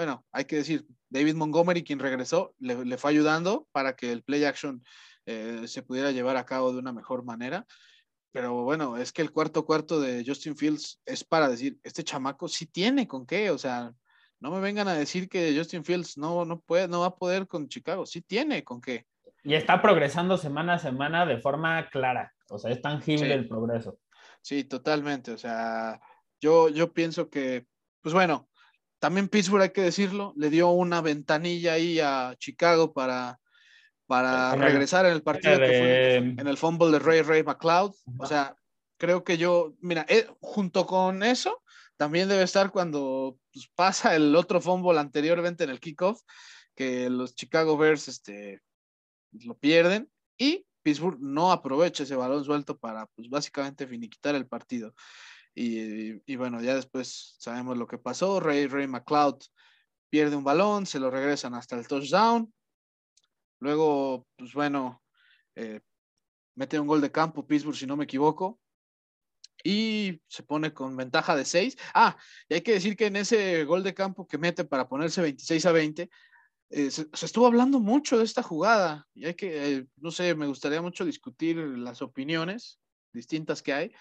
bueno, hay que decir, David Montgomery, quien regresó, le, fue ayudando para que el play action eh, se pudiera llevar a cabo de una mejor manera. Pero bueno, es que el cuarto cuarto de Justin Fields es para decir, este chamaco sí tiene con qué, o sea, no me vengan a decir que Justin Fields no, no puede, no va a poder con Chicago, sí tiene con qué. Y está progresando semana a semana de forma clara, o sea, es tangible el progreso. Sí, totalmente, o sea, yo, yo pienso que, pues bueno, también Pittsburgh, hay que decirlo, le dio una ventanilla ahí a Chicago para, para regresar en el partido que fue en el fumble de Ray Ray McLeod. O sea, creo que yo, mira, eh, junto con eso, también debe estar cuando pues, pasa el otro fumble anteriormente en el kickoff, que los Chicago Bears este, lo pierden y Pittsburgh no aprovecha ese balón suelto para, pues, básicamente finiquitar el partido. Y, bueno, ya después sabemos lo que pasó. Ray, Ray McLeod pierde un balón, se lo regresan hasta el touchdown. Luego, pues bueno, eh, mete un gol de campo Pittsburgh, si no me equivoco. Y se pone con ventaja de 6. Ah, y hay que decir que en ese gol de campo que mete para ponerse 26 a 20, eh, se, estuvo hablando mucho de esta jugada. Y hay que, eh, no sé, me gustaría mucho discutir las opiniones distintas que hay.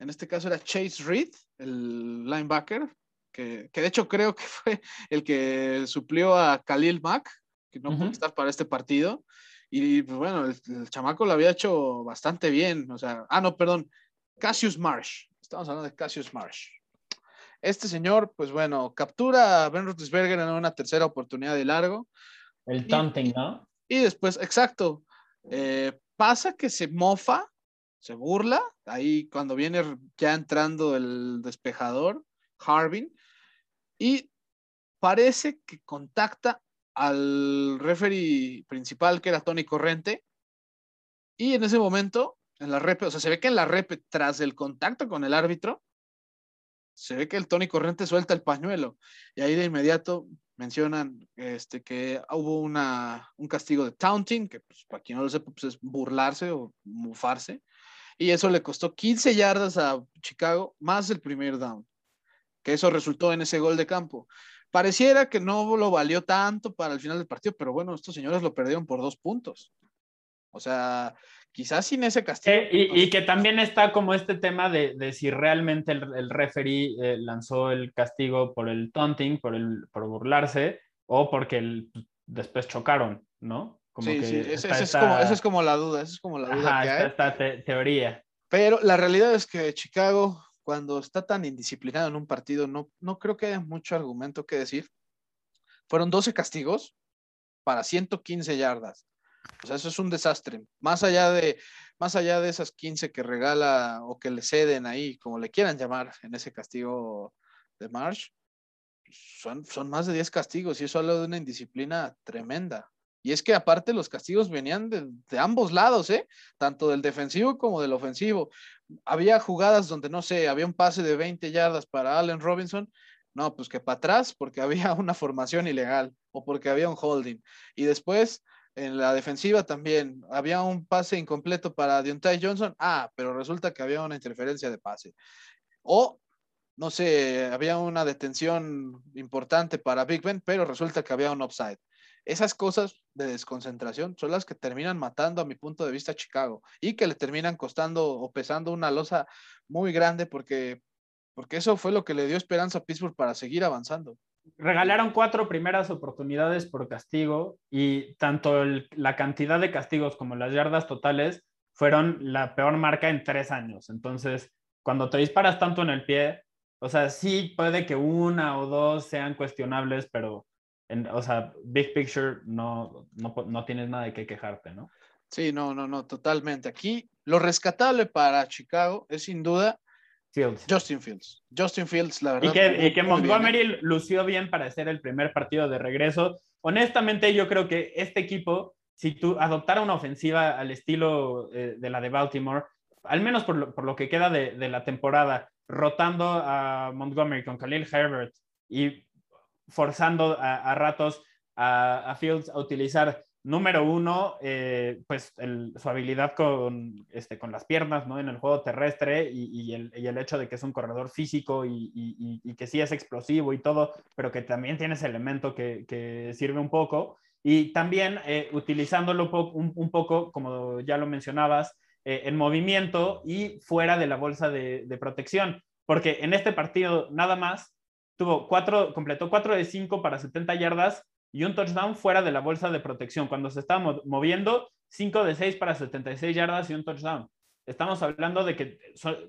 En este caso era Chase Reed, el linebacker, que, de hecho creo que [laughs] fue el que suplió a Khalil Mack, que no pudo estar para este partido. Y pues, bueno, el, chamaco lo había hecho bastante bien. O sea, ah, no, perdón, Cassius Marsh. Estamos hablando de Cassius Marsh. Este señor, pues bueno, captura a Ben Roethlisberger en una tercera oportunidad de largo. El taunting, ¿no? Y después, exacto, eh, pasa que se mofa, se burla, ahí cuando viene ya entrando el despejador, Harbin, y parece que contacta al referee principal, que era Tony Corrente, y en ese momento, en la rep, o sea, se ve que en la rep, tras el contacto con el árbitro, se ve que el Tony Corrente suelta el pañuelo, y ahí de inmediato mencionan este, que hubo una, un castigo de taunting, que pues, para quien no lo sepa, pues, es burlarse o mufarse, y eso le costó 15 yardas a Chicago, más el primer down que eso resultó en ese gol de campo. Pareciera que no lo valió tanto para el final del partido, pero bueno, estos señores lo perdieron por dos puntos. O sea, quizás sin ese castigo. Eh, y, que también está como este tema de, si realmente el, el referee eh, lanzó el castigo por el taunting, por, el, por burlarse, o porque después chocaron, ¿no? Sí, sí, esa es como, la duda, esa es como la duda que hay. Esta teoría. Pero la realidad es que Chicago cuando está tan indisciplinado en un partido, no, no creo que haya mucho argumento que decir. Fueron 12 castigos para 115 yardas. O sea, eso es un desastre. Más allá de, más allá de esas 15 que regala o que le ceden ahí, como le quieran llamar en ese castigo de Marsh, son, son más de 10 castigos y eso habla de una indisciplina tremenda. Y es que aparte los castigos venían de, ambos lados, ¿eh? tanto del defensivo como del ofensivo. Había jugadas donde, no sé, había un pase de 20 yardas para Allen Robinson. No, pues que para atrás porque [laughs] había una formación ilegal o porque había un holding. Y después en la defensiva también había un pase incompleto para Deontay Johnson. Ah, pero resulta que había una interferencia de pase. O no sé, había una detención importante para Big Ben, pero resulta que había un offside. Esas cosas de desconcentración son las que terminan matando a mi punto de vista a Chicago y que le terminan costando o pesando una losa muy grande porque, porque eso fue lo que le dio esperanza a Pittsburgh para seguir avanzando. Regalaron cuatro primeras oportunidades por castigo y tanto la cantidad de castigos como las yardas totales fueron la peor marca en tres años. Entonces, cuando te disparas tanto en el pie, o sea, sí puede que una o dos sean cuestionables, pero o sea, big picture, no, no, tienes nada de qué quejarte, ¿no? Sí, no, no, no, totalmente. Aquí lo rescatable para Chicago es sin duda Fields. Justin Fields. Justin Fields, la verdad. Y que, y que Montgomery lució bien para hacer el primer partido de regreso. Honestamente, yo creo que este equipo, si tú adoptara una ofensiva al estilo eh, de la de Baltimore, al menos por lo, por lo que queda de, de, la temporada, rotando a Montgomery con Khalil Herbert y forzando a, ratos a, Fields a utilizar, número uno, eh, pues su habilidad con, este, con las piernas ¿no? en el juego terrestre y, el, y, el, hecho de que es un corredor físico y, que sí es explosivo y todo, pero que también tiene ese elemento que, que sirve un poco. Y también eh, utilizándolo un, poco, como ya lo mencionabas, eh, en movimiento y fuera de la bolsa de protección, porque en este partido nada más tuvo cuatro, completó 4 de 5 para 70 yardas y un touchdown fuera de la bolsa de protección. Cuando se estaba moviendo, 5 de 6 para 76 yardas y un touchdown. Estamos hablando de que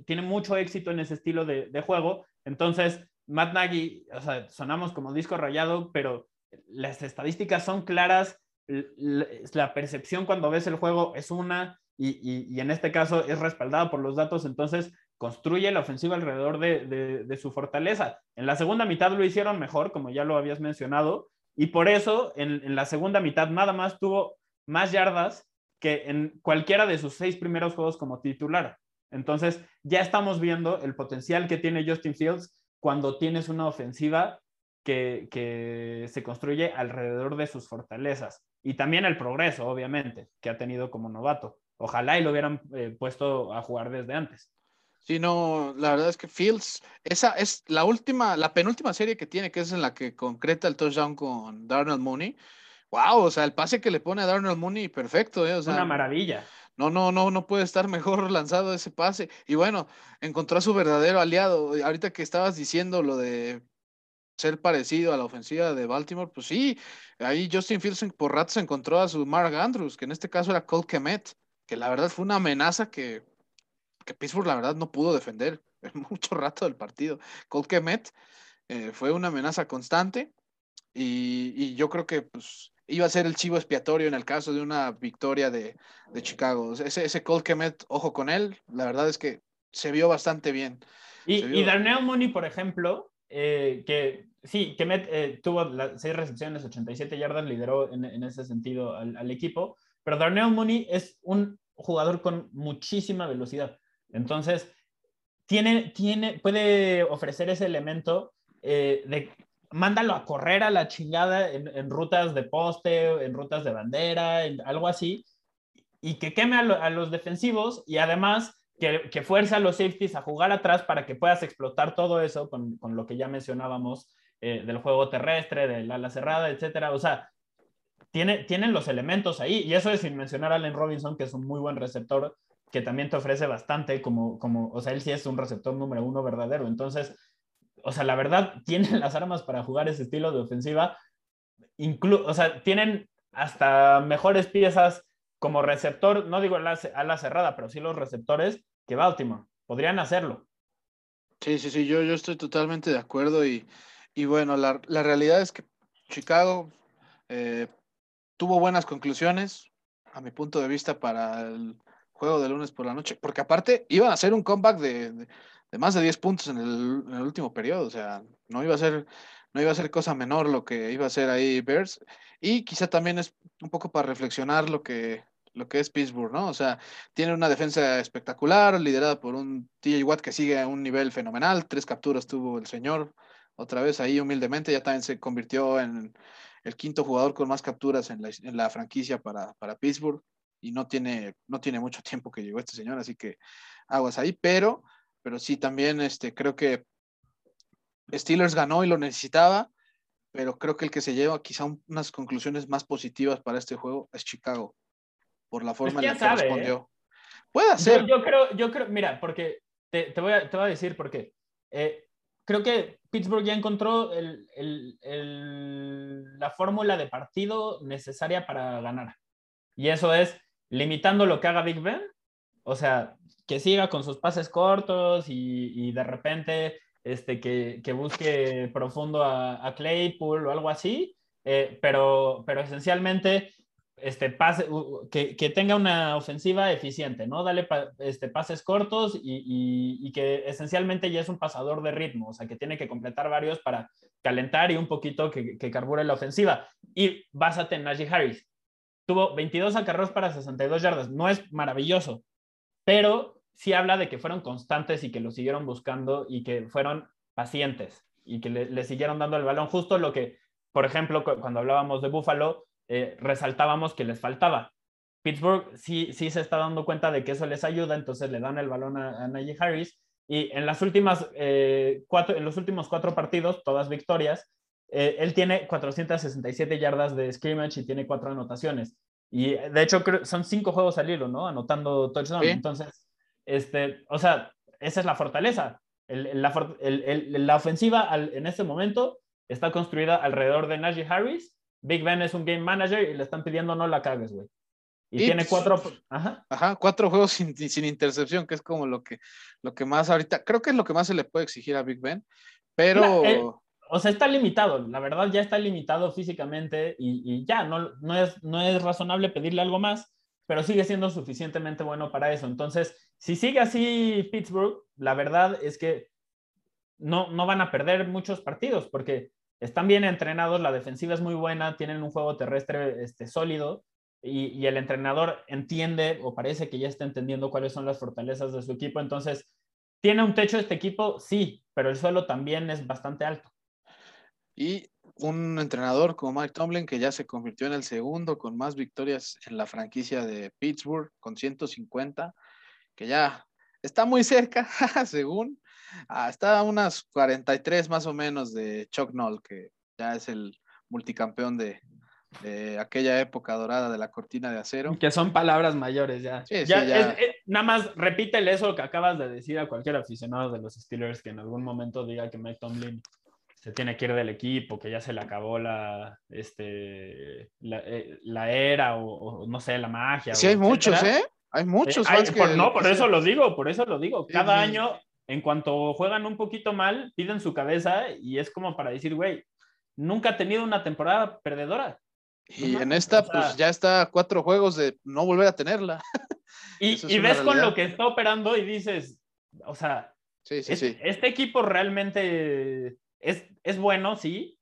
tiene mucho éxito en ese estilo de, juego. Entonces, Matt Nagy, o sea, sonamos como disco rayado, pero las estadísticas son claras. La percepción cuando ves el juego es una y, y en este caso es respaldada por los datos. Entonces, construye la ofensiva alrededor de, su fortaleza. En la segunda mitad lo hicieron mejor, como ya lo habías mencionado, y por eso en, la segunda mitad nada más tuvo más yardas que en cualquiera de sus seis primeros juegos como titular. Entonces ya estamos viendo el potencial que tiene Justin Fields cuando tienes una ofensiva que, se construye alrededor de sus fortalezas. Y también el progreso, obviamente, que ha tenido como novato. Ojalá y lo hubieran eh, puesto a jugar desde antes. Sí, no, la verdad es que Fields, esa es la última, la penúltima serie que tiene, que es en la que concreta el touchdown con Darnell Mooney. Wow, o sea, el pase que le pone a Darnell Mooney, perfecto, ¿eh? O sea, Una maravilla. no, no, no, no puede estar mejor [laughs] lanzado ese pase. Y bueno, encontró a su verdadero aliado. Ahorita que estabas diciendo lo de ser parecido a la ofensiva de Baltimore, pues sí, ahí Justin Fields por ratos encontró a su Mark Andrews, que en este caso era Colt Kemet, que la verdad fue una amenaza que, que Pittsburgh la verdad no pudo defender [laughs] en mucho rato del partido. Colt Kemet eh, fue una amenaza constante y, yo creo que pues iba a ser el chivo expiatorio en el caso de una victoria de, Chicago. Ese, ese Colt Kemet, ojo con él, la verdad es que se vio bastante bien. Y, y Darnell Mooney, por ejemplo, eh, que sí, Kemet eh, tuvo las seis recepciones, 87 yardas, lideró en, en ese sentido al, al, equipo, pero Darnell Mooney es un jugador con muchísima velocidad. Entonces, tiene, tiene, puede ofrecer ese elemento eh, de mándalo a correr a la chingada en, rutas de poste, en rutas de bandera, en algo así, y que queme a, los defensivos y además que, que fuerza a los safeties a jugar atrás para que puedas explotar todo eso con, con lo que ya mencionábamos eh, del juego terrestre, del ala cerrada, etcétera. O sea, tiene, tienen los elementos ahí, y eso es sin mencionar a Allen Robinson, que es un muy buen receptor, que también te ofrece bastante, como, como, o sea, él sí es un receptor número uno verdadero. Entonces, o sea, la verdad, [laughs] tienen las armas para jugar ese estilo de ofensiva. Inclu o sea, tienen hasta mejores piezas como receptor, no digo a la, cerrada, pero sí los receptores que Baltimore. Podrían hacerlo. Sí, sí, sí, yo, yo estoy totalmente de acuerdo y, y bueno, la, la, realidad es que Chicago eh, tuvo buenas conclusiones, a mi punto de vista, para el juego de lunes por la noche, porque aparte iban a hacer un comeback de, de más de 10 puntos en el, último periodo. O sea, no iba a ser, no iba a ser cosa menor lo que iba a hacer ahí Bears. Y quizá también es un poco para reflexionar lo que, lo que es Pittsburgh, ¿no? O sea, tiene una defensa espectacular, liderada por un TJ Watt que sigue a un nivel fenomenal. Tres capturas tuvo el señor. Otra vez ahí humildemente ya también se convirtió en el quinto jugador con más capturas en la, en la franquicia para, para Pittsburgh y no tiene, no tiene mucho [laughs] tiempo que llegó este señor, así que aguas ahí, pero pero sí también este, creo que Steelers ganó y lo necesitaba, pero creo que el que se lleva quizá unas conclusiones más positivas para este juego es Chicago, por la forma en la que ¿eh? respondió. Puede ser. Yo, creo, yo creo, mira, porque te, voy, a, te voy a decir porque eh, creo que Pittsburgh ya encontró el, el, el, la fórmula de partido necesaria para ganar. Y eso es limitando lo que haga Big Ben. O sea, que siga con sus pases cortos y, de repente este, que, busque profundo a, Claypool o algo así, eh, pero, pero esencialmente este, pase, que, tenga una ofensiva eficiente, ¿no? Dale este, pases cortos y, que esencialmente ya es un pasador de ritmo, o sea, que tiene que completar varios para calentar y un poquito que, que carbure la ofensiva. Y básate en Najee Harris. Tuvo 22 acarreos para 62 yardas. No es maravilloso, pero sí habla de que fueron constantes y que lo siguieron buscando y que fueron pacientes y que le, siguieron dando el balón. Justo lo que, por ejemplo, cuando hablábamos de Buffalo, eh, resaltábamos que les faltaba. Pittsburgh sí, sí se está dando cuenta de que eso les ayuda, entonces le dan el balón a, a Harris. Y en, las últimas, eh, cuatro, en los últimos cuatro partidos, todas victorias, eh, él tiene 467 yardas de scrimmage y tiene cuatro anotaciones. Y de hecho, son cinco juegos al hilo, ¿no? Anotando touchdown. Entonces, este, o sea, esa es la fortaleza. la, ofensiva en este momento está construida alrededor de Najee Harris. Big Ben es un game manager y le están pidiendo no la cagues, güey. Y, tiene cuatro, ajá. cuatro juegos sin, sin, intercepción, que es como lo que, lo que más ahorita, creo que es lo que más se le puede exigir a Big Ben, pero... Eh, o sea, está limitado, la verdad ya está limitado físicamente y, ya, no, no, es, no es razonable pedirle algo más pero sigue siendo suficientemente bueno para eso. Entonces, si sigue así Pittsburgh, la verdad es que no, no van a perder muchos partidos porque están bien entrenados, la defensiva es muy buena, tienen un juego terrestre este, sólido y, y, el entrenador entiende o parece que ya está entendiendo cuáles son las fortalezas de su equipo. Entonces, ¿tiene un techo este equipo? Sí, pero el suelo también es bastante alto. Y un entrenador como Mike Tomlin, que ya se convirtió en el segundo con más victorias en la franquicia de Pittsburgh, con 150, que ya está muy cerca, [laughs] según, ah, está a unas 43 más o menos de Chuck Noll, que ya es el multicampeón de, de aquella época dorada de la cortina de acero. Que son palabras mayores ya. Sí, sí, Ya, ya. es- es- nada más repítele eso que acabas de decir a cualquier aficionado de los Steelers que en algún momento diga que Mike Tomlin se tiene que ir del equipo, que ya se le acabó la, este, la, eh, la era o, o no sé, la magia. Sí, o hay muchos. ¿eh? Hay muchos que. no, por eso lo digo, por eso lo digo. Cada sí. año, en cuanto juegan un poquito mal, piden su cabeza y es como para decir, güey, nunca ha tenido una temporada perdedora. Y No en esta, o sea- pues ya está cuatro juegos de no volver a tenerla. [laughs] Y, es ves con lo que está operando y dices, o sea, Sí, sí, es- sí. este equipo realmente es, es bueno, sí,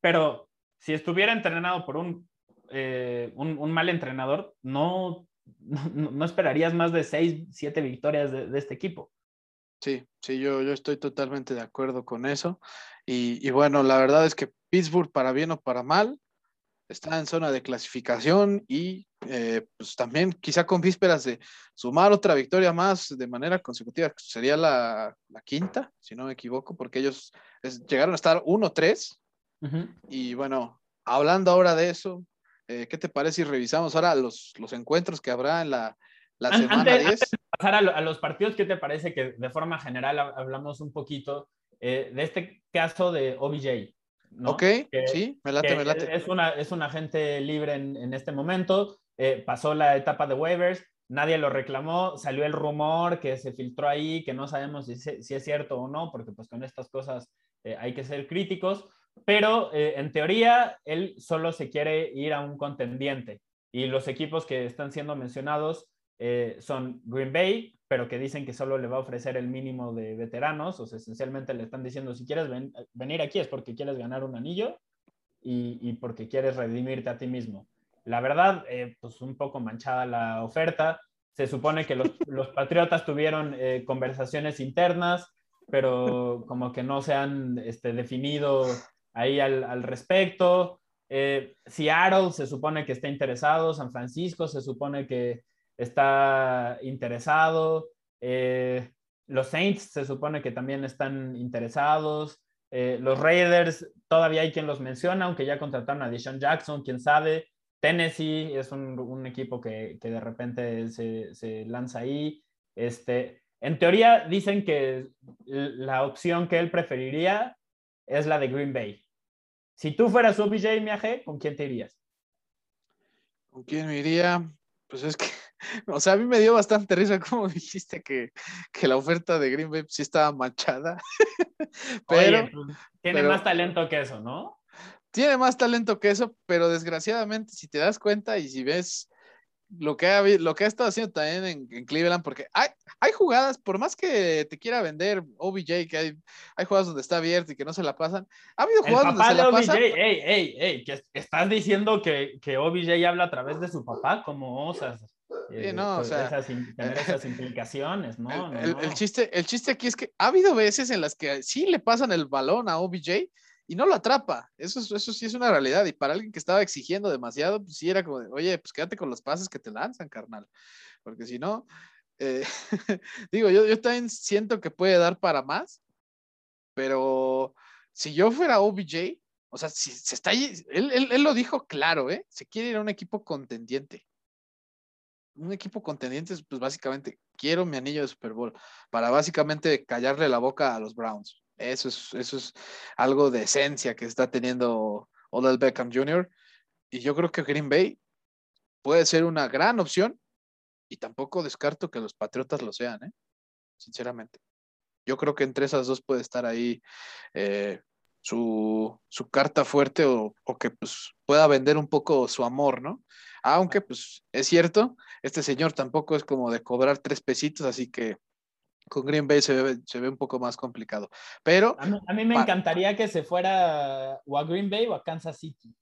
pero si estuviera entrenado por un, eh, un, mal entrenador, no, [laughs] no, no esperarías más de seis, siete victorias de, de este equipo. Sí, sí, yo, yo estoy totalmente de acuerdo con eso. Y, y bueno, la verdad es que Pittsburgh, para bien o para mal, está en zona de clasificación y eh, pues también quizá con vísperas de sumar otra victoria más de manera consecutiva, sería la, la quinta, si no me equivoco, porque ellos es- llegaron a estar 1-3 y bueno, hablando ahora de eso, eh, ¿qué te parece si revisamos ahora los, los encuentros que habrá en la, la An- semana antes- 10? pasar a, lo- a los partidos, ¿qué te parece que de forma general ha- hablamos un poquito eh, de este caso de OBJ? ¿no? Ok, Que- sí, me late, me late. Es, una, es un agente libre en, en este momento, eh, pasó la etapa de waivers, nadie lo reclamó, salió el rumor que se filtró ahí, que no sabemos si, es cierto o no, porque pues con estas cosas eh, hay que ser críticos, pero eh, en teoría él solo se quiere ir a un contendiente y los equipos que están siendo mencionados son Green Bay, pero que dicen que solo le va a ofrecer el mínimo de veteranos, o sea, esencialmente le están diciendo, si quieres ven- venir aquí es porque quieres ganar un anillo y porque quieres redimirte a ti mismo. La verdad, eh, pues un poco manchada la oferta. Se supone que los, [laughs] los Patriotas tuvieron eh, conversaciones internas, pero como que no se han este, definido ahí al, al respecto. Eh, Seattle se supone que está interesado, San Francisco se supone que está interesado, eh, los Saints se supone que también están interesados, eh, los Raiders todavía hay quien los menciona, aunque ya contrataron a Deshaun Jackson, quién sabe. Tennessee es un, un equipo que, que, de repente se, se, lanza ahí. Este, en teoría dicen que la opción que él preferiría es la de Green Bay. Si tú fueras OBJ, Miaje, ¿con quién te irías? ¿Con quién me iría? Pues es que, [laughs] o sea, a mí me dio bastante risa [laughs] como dijiste que, que la oferta de Green Bay sí estaba manchada. [laughs] pero Oye, pues, tiene pero, más talento que eso, ¿no? Tiene más talento que eso, pero desgraciadamente, si te das cuenta y si ves lo que ha, lo que ha estado haciendo también en, en, Cleveland, porque hay, hay jugadas, por más que te quiera vender OBJ, que hay, hay jugadas donde está abierto y que no se la pasan, ha habido jugadas donde se la OBJ, pasan. Ey, ey, ey, que estás diciendo que, que OBJ habla a través de su papá, como osas. Sí, no, o sea, esas, tener esas implicaciones, ¿no? El, no, el, no. el, chiste, el chiste aquí es que ha habido veces en las que sí le pasan el balón a OBJ y no lo atrapa. Eso, eso sí es una realidad. Y para alguien que estaba exigiendo demasiado, pues sí era como oye, pues quédate con los pases que te lanzan, carnal. Porque si no, eh, [laughs] digo, yo, yo también siento que puede dar para más, pero si yo fuera OBJ, o sea, si se está él, él, él lo dijo claro, ¿eh? Se quiere ir a un equipo contendiente un equipo contendiente, pues básicamente quiero mi anillo de Super Bowl para básicamente callarle la boca a los Browns. Eso es, eso es algo de esencia que está teniendo Odell Beckham Jr. Y yo creo que Green Bay puede ser una gran opción y tampoco descarto que los Patriotas lo sean, ¿eh? sinceramente. Yo creo que entre esas dos puede estar ahí eh, su, su, carta fuerte o, o que pues, pueda vender un poco su amor, ¿no? Aunque, pues, es cierto, este señor tampoco es como de cobrar tres pesitos, así que con Green Bay se ve, se ve un poco más complicado. Pero. A mí, a mí me para... encantaría que se fuera o a Green Bay o a Kansas City.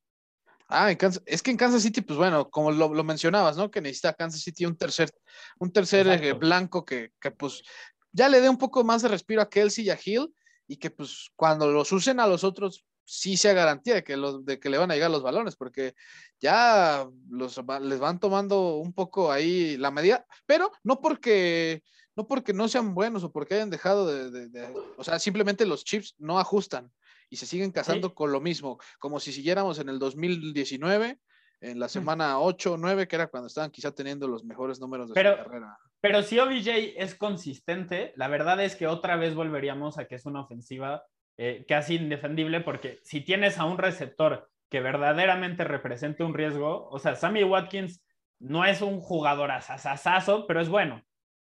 Ah, en Kansas, es que en Kansas City, pues bueno, como lo, lo mencionabas, ¿no? Que necesita Kansas City un tercer, un tercer eh, blanco que, que, pues, ya le dé un poco más de respiro a Kelsey y a Hill y que, pues, cuando los usen a los otros, sí sea garantía de que, los, de que le van a llegar los balones, porque ya los, les van tomando un poco ahí la medida, pero no porque no porque no sean buenos o porque hayan dejado de, de, de o sea, simplemente los chips no ajustan y se siguen casando con lo mismo, como si siguiéramos en el 2019, en la semana 8 o 9, que era cuando estaban quizá teniendo los mejores números de pero, su carrera. Pero si OBJ es consistente, la verdad es que otra vez volveríamos a que es una ofensiva eh, casi indefendible, porque si tienes a un receptor que verdaderamente represente un riesgo, o sea, Sammy Watkins no es un jugador asasazo, pero es bueno.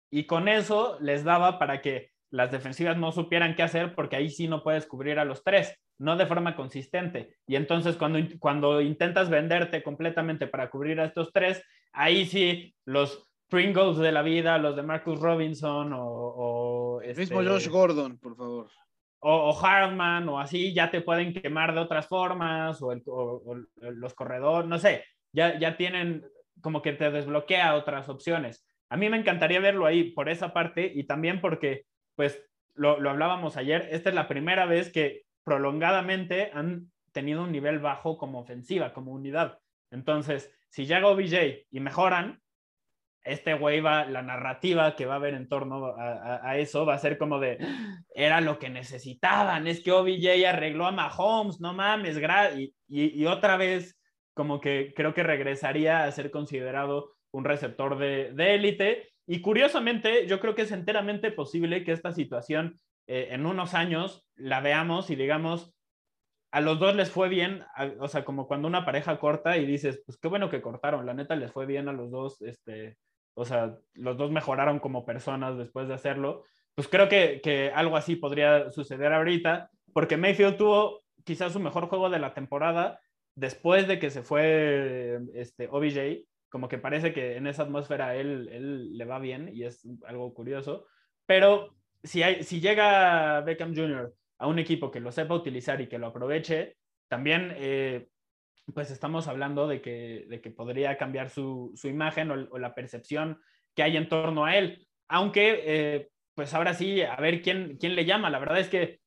Y con eso les daba para que las defensivas no supieran qué hacer porque ahí sí no puedes cubrir a los tres, no de forma consistente. Y entonces cuando, cuando intentas venderte completamente para cubrir a estos tres, ahí sí los Pringles de la vida, los de Marcus Robinson o... El mismo este Josh Gordon, por favor. O, o, Hardman o así, ya te pueden quemar de otras formas o, o los corredores, no sé, ya, ya tienen como que te desbloquea otras opciones. A mí me encantaría verlo ahí por esa parte y también porque pues lo, hablábamos ayer, esta es la primera vez que prolongadamente han tenido un nivel bajo como ofensiva, como unidad. Entonces, si llega OBJ y mejoran, este güey va, la narrativa que va a haber en torno a, eso va a ser como de, era lo que necesitaban, es que OBJ arregló a Mahomes, no mames, y, y, otra vez como que creo que regresaría a ser considerado un receptor de élite. Y curiosamente, yo creo que es enteramente posible que esta situación eh, en unos años la veamos y digamos, a los dos les fue bien, o sea, como cuando una pareja corta y dices, pues qué bueno que cortaron, la neta les fue bien a los dos, este, o sea, los dos mejoraron como personas después de hacerlo, pues creo que, que algo así podría suceder ahorita, porque Mayfield tuvo quizás su mejor juego de la temporada después de que se fue este, OBJ, como que parece que en esa atmósfera él, él le va bien y es algo curioso, pero si, hay, si llega Beckham Jr. a un equipo que lo sepa utilizar y que lo aproveche, también eh, pues estamos hablando de que, de que podría cambiar su, su imagen o, la percepción que hay en torno a él, aunque eh, pues ahora sí, a ver quién, quién le llama, la verdad es que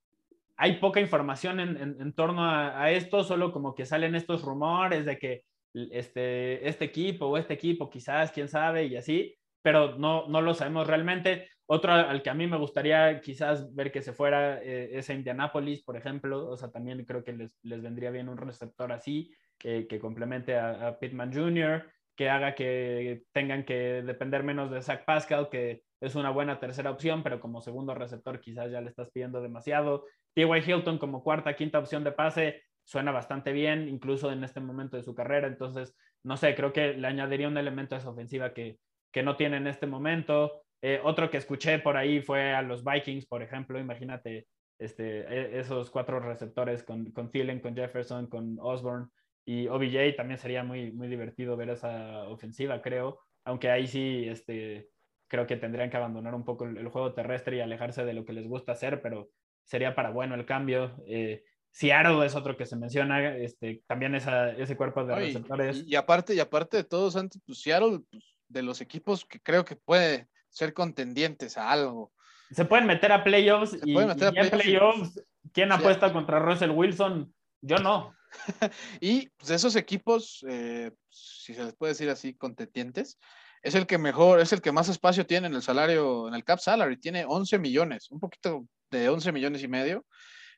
hay poca información en, en, torno a, a, esto, solo como que salen estos rumores de que este, este equipo o este equipo, quizás, quién sabe, y así, pero no, no lo sabemos realmente. Otro al que a mí me gustaría quizás ver que se fuera eh, es a Indianapolis, por ejemplo, o sea, también creo que les, les vendría bien un receptor así, que complemente a, a, Pittman Jr., que haga que tengan que depender menos de Zach Pascal, que es una buena tercera opción, pero como segundo receptor quizás ya le estás pidiendo demasiado. T.Y. Hilton como cuarta, quinta opción de pase, suena bastante bien, incluso en este momento de su carrera. Entonces, no sé, creo que le añadiría un elemento a esa ofensiva que, que no tiene en este momento. Eh, otro que escuché por ahí fue a los Vikings, por ejemplo. Imagínate este, e, esos cuatro receptores con, con Thielen, con Jefferson, con Osborne y OBJ. También sería muy, muy divertido ver esa ofensiva, creo. Aunque ahí sí, este, creo que tendrían que abandonar un poco el, juego terrestre y alejarse de lo que les gusta hacer, pero sería para bueno el cambio. Eh, Seattle es otro que se menciona, este, también esa, ese cuerpo de receptores. Y, aparte, y aparte de todos, antes, pues Seattle, pues, de los equipos que creo que puede ser contendientes a algo. Se pueden meter a playoffs y, meter a playoffs, ¿quién apuesta contra Russell Wilson? Yo no. [laughs] y pues esos equipos, eh, si se les puede decir así, contendientes, es el que mejor, es el que más espacio tiene en el salario, en el cap salary, tiene 11 millones, un poquito de 11 millones y medio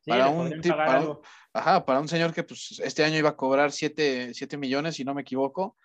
para, un, ajá, para un señor que pues, este año iba a cobrar 7, millones, si no me equivoco.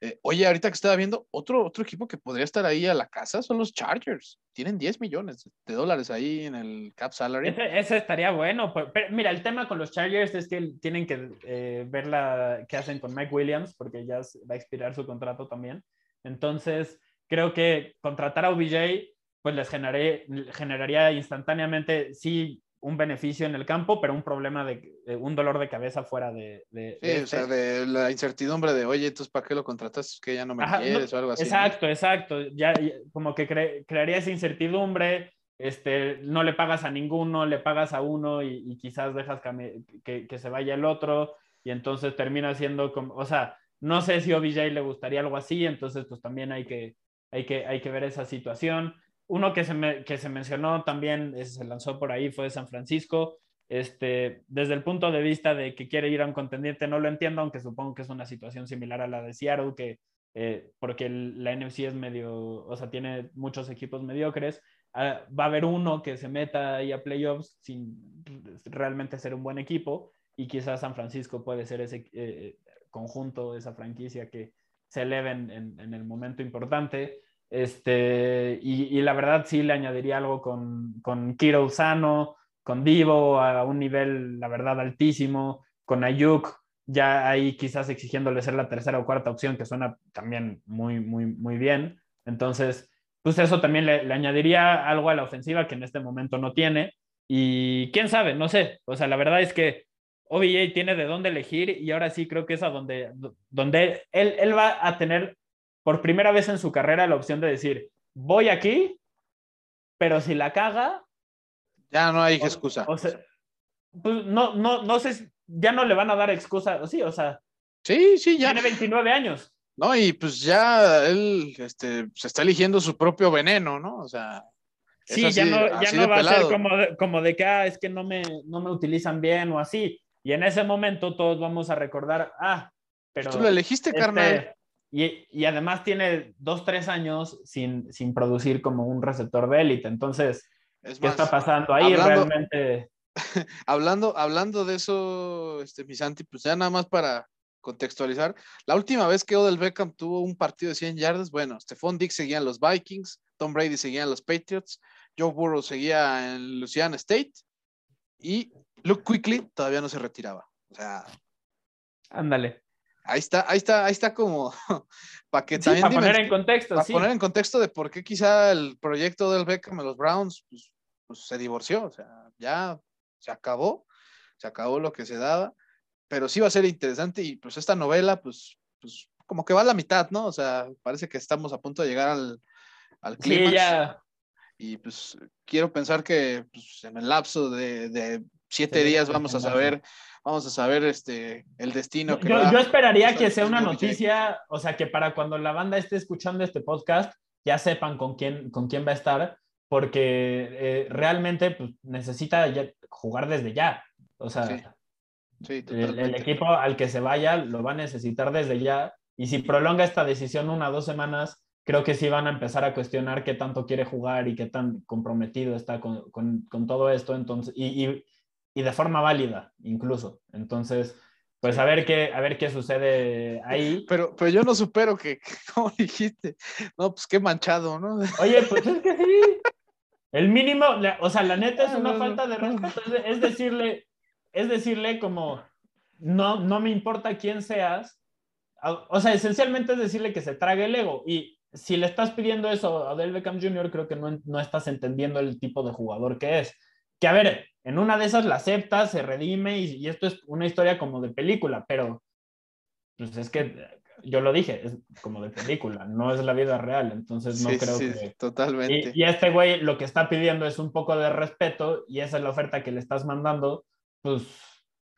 Eh, oye, ahorita que estaba viendo, otro, otro equipo que podría estar ahí a la casa son los Chargers. Tienen 10 millones de dólares ahí en el cap salary. Ese, estaría bueno. Pero, mira, el tema con los Chargers es que tienen que eh, ver la, qué hacen con Mike Williams, porque ya va a expirar su contrato también. Entonces, creo que contratar a OBJ, pues les generaría instantáneamente, sí, un beneficio en el campo, pero un problema de, un dolor de cabeza fuera de... de sí, o sea, este. de la incertidumbre de, oye, entonces, ¿para qué lo contratas? Que ya no me quieres o algo así. Exacto, exacto. Ya, como que crearía esa incertidumbre, este, no le pagas a ninguno, le pagas a uno y, quizás dejas que, que, se vaya el otro y entonces termina siendo como, o sea, no sé si OBJ le gustaría algo así, entonces pues también hay que, hay que, hay que ver esa situación. Uno que se, me, que se mencionó también, se lanzó por ahí, fue San Francisco. Este, desde el punto de vista de que quiere ir a un contendiente, no lo entiendo, aunque supongo que es una situación similar a la de Seattle, que, eh, porque la NFC es medio, o sea, tiene muchos equipos mediocres, ah, va a haber uno que se meta ahí a playoffs sin realmente ser un buen equipo y quizás San Francisco puede ser ese eh, conjunto, esa franquicia que se eleve en, en, el momento importante. Este, y, la verdad sí le añadiría algo con, con Kiro Sano, con Divo a un nivel, la verdad, altísimo, con Ayuk, ya ahí quizás exigiéndole ser la tercera o cuarta opción, que suena también muy, muy, muy bien. Entonces, pues eso también le, añadiría algo a la ofensiva que en este momento no tiene. Y quién sabe, no sé. O sea, la verdad es que OBJ tiene de dónde elegir y ahora sí creo que es a donde, donde él, él va a tener por primera vez en su carrera la opción de decir, voy aquí, pero si la caga... Ya no hay excusa. O sea, pues no, no, no sé, ya no le van a dar excusa, sí, o sea. Sí, sí, ya. Tiene 29 años. No, y pues ya él este, se está eligiendo su propio veneno, ¿no? O sea. Sí, ya no, ya no va a ser como de, como de que, ah, es que no me, no me utilizan bien o así. Y en ese momento todos vamos a recordar, ah, pero... Tú lo elegiste, este, carnal. Y, y, además tiene dos, tres años sin, sin producir como un receptor de élite. Entonces, ¿qué está pasando ahí realmente? [laughs] hablando, hablando de eso, este, Misanti, pues ya nada más para contextualizar, la última vez que Odell Beckham tuvo un partido de 100 yardas, bueno, Stephon Dix seguía en los Vikings, Tom Brady seguía en los Patriots, Joe Burrow seguía en Louisiana State y Luke Quickly todavía no se retiraba. O sea, ándale. Ahí está, ahí está, ahí está como [laughs] para que también para poner en contexto, para poner en contexto de por qué quizá el proyecto del Beckham en los Browns pues, pues, se divorció, o sea, ya se acabó, se acabó lo que se daba, pero sí va a ser interesante y pues esta novela, pues, pues como que va a la mitad, ¿no? O sea, parece que estamos a punto de llegar al, al clímax. Y pues quiero pensar que pues, en el lapso de, siete días vamos a saber, vamos a saber este, el destino. Que yo, yo esperaría que sea una noticia, o sea, que para cuando la banda esté escuchando este podcast, ya sepan con quién, con quién va a estar, porque eh, realmente pues, necesita jugar desde ya. O sea, el, equipo al que se vaya lo va a necesitar desde ya. Y si prolonga esta decisión una o dos semanas, creo que sí van a empezar a cuestionar qué tanto quiere jugar y qué tan comprometido está con, con, todo esto. Entonces, y, y, y, de forma válida, incluso. Entonces, pues a ver qué, a ver qué sucede ahí. [laughs] Pero, pero yo no supero que, [laughs] como dijiste, no, pues qué manchado, ¿no? [laughs] Oye, pues es que sí. El mínimo, o sea, la neta es una falta de respeto. Es decirle, es decirle como, no, no me importa quién seas. O sea, esencialmente es decirle que se trague el ego. Y si le estás pidiendo eso a Del Beckham Jr., creo que no, no estás entendiendo el tipo de jugador que es. Que a ver, en una de esas la acepta, se redime y, y esto es una historia como de película, pero pues es que yo lo dije, es como de película, no es la vida real, entonces no creo sí, que... Totalmente. Y, y, este güey lo que está pidiendo es un poco de respeto y esa es la oferta que le estás mandando, pues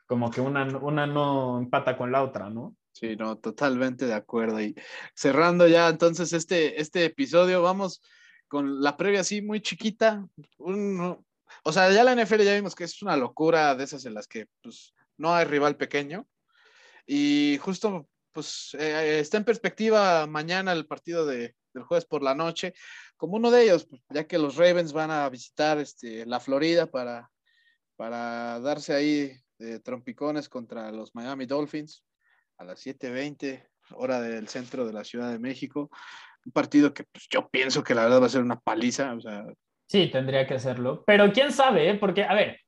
como que una, una no empata con la otra, ¿no? Sí, no, totalmente de acuerdo. Y cerrando ya entonces este, este episodio, vamos con la previa así muy chiquita. Un, o sea, ya la NFL ya vimos que es una locura de esas en las que pues, no hay rival pequeño. Y justo pues eh, está en perspectiva mañana el partido de, del jueves por la noche, como uno de ellos, pues, ya que los Ravens van a visitar este, la Florida para, para darse ahí de trompicones contra los Miami Dolphins a las 7:20, hora del centro de la Ciudad de México. Un partido que pues, yo pienso que la verdad va a ser una paliza. O sea... Sí, tendría que hacerlo. Pero quién sabe, ¿eh? porque, a ver,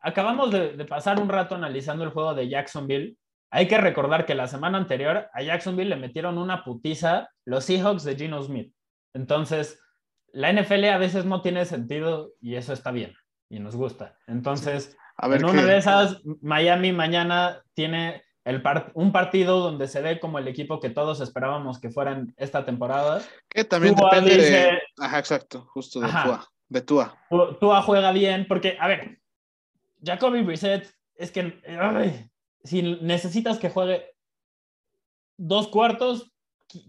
acabamos de, de pasar un rato analizando el juego de Jacksonville hay que recordar que la semana anterior a Jacksonville le metieron una putiza los Seahawks de Gino Smith. Entonces, la NFL a veces no tiene sentido y eso está bien y nos gusta. Entonces, a ver en una de esas, Miami mañana tiene el un partido donde se ve como el equipo que todos esperábamos que fueran esta temporada. Que también depende de... Ajá, exacto, justo de Tua. De Tua. Tua juega bien porque, a ver, Jacoby Brissett es que si necesitas que juegue dos cuartos,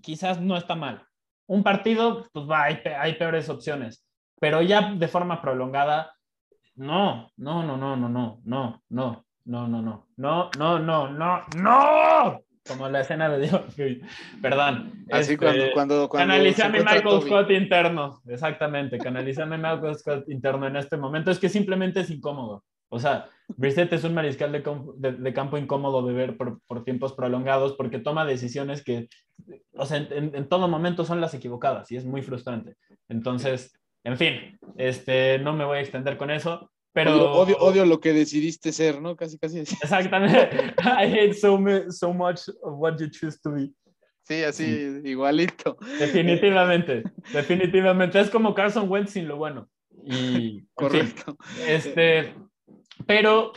quizás no está mal. Un partido, pues va, hay, hay, peores opciones. Pero ya de forma prolongada, no, no, no, no, no, no, no, no, no, no, no, no, no, no, no, no. Como la escena de Dios. [laughs] Perdón. Así Este, cuando, cuando, cuando Canalicé a mi Michael Toby. Scott interno, exactamente, canalicé a mi Michael Scott interno en este momento. Es que simplemente es incómodo. O sea, Brissett es un mariscal de, com- de- de campo incómodo de ver por, por tiempos prolongados porque toma decisiones que, o sea, en, en- en todo momento son las equivocadas y es muy frustrante. Entonces, en fin, este, no me voy a extender con eso, pero... Odio, odio, odio lo que decidiste ser, ¿no? Casi, casi. así. [laughs] Exactamente. I hate so, so much of what you choose to be. Sí, así, igualito. Definitivamente, definitivamente. Es como Carson Wentz sin lo bueno. Y, [laughs] en fin, Correcto. este, pero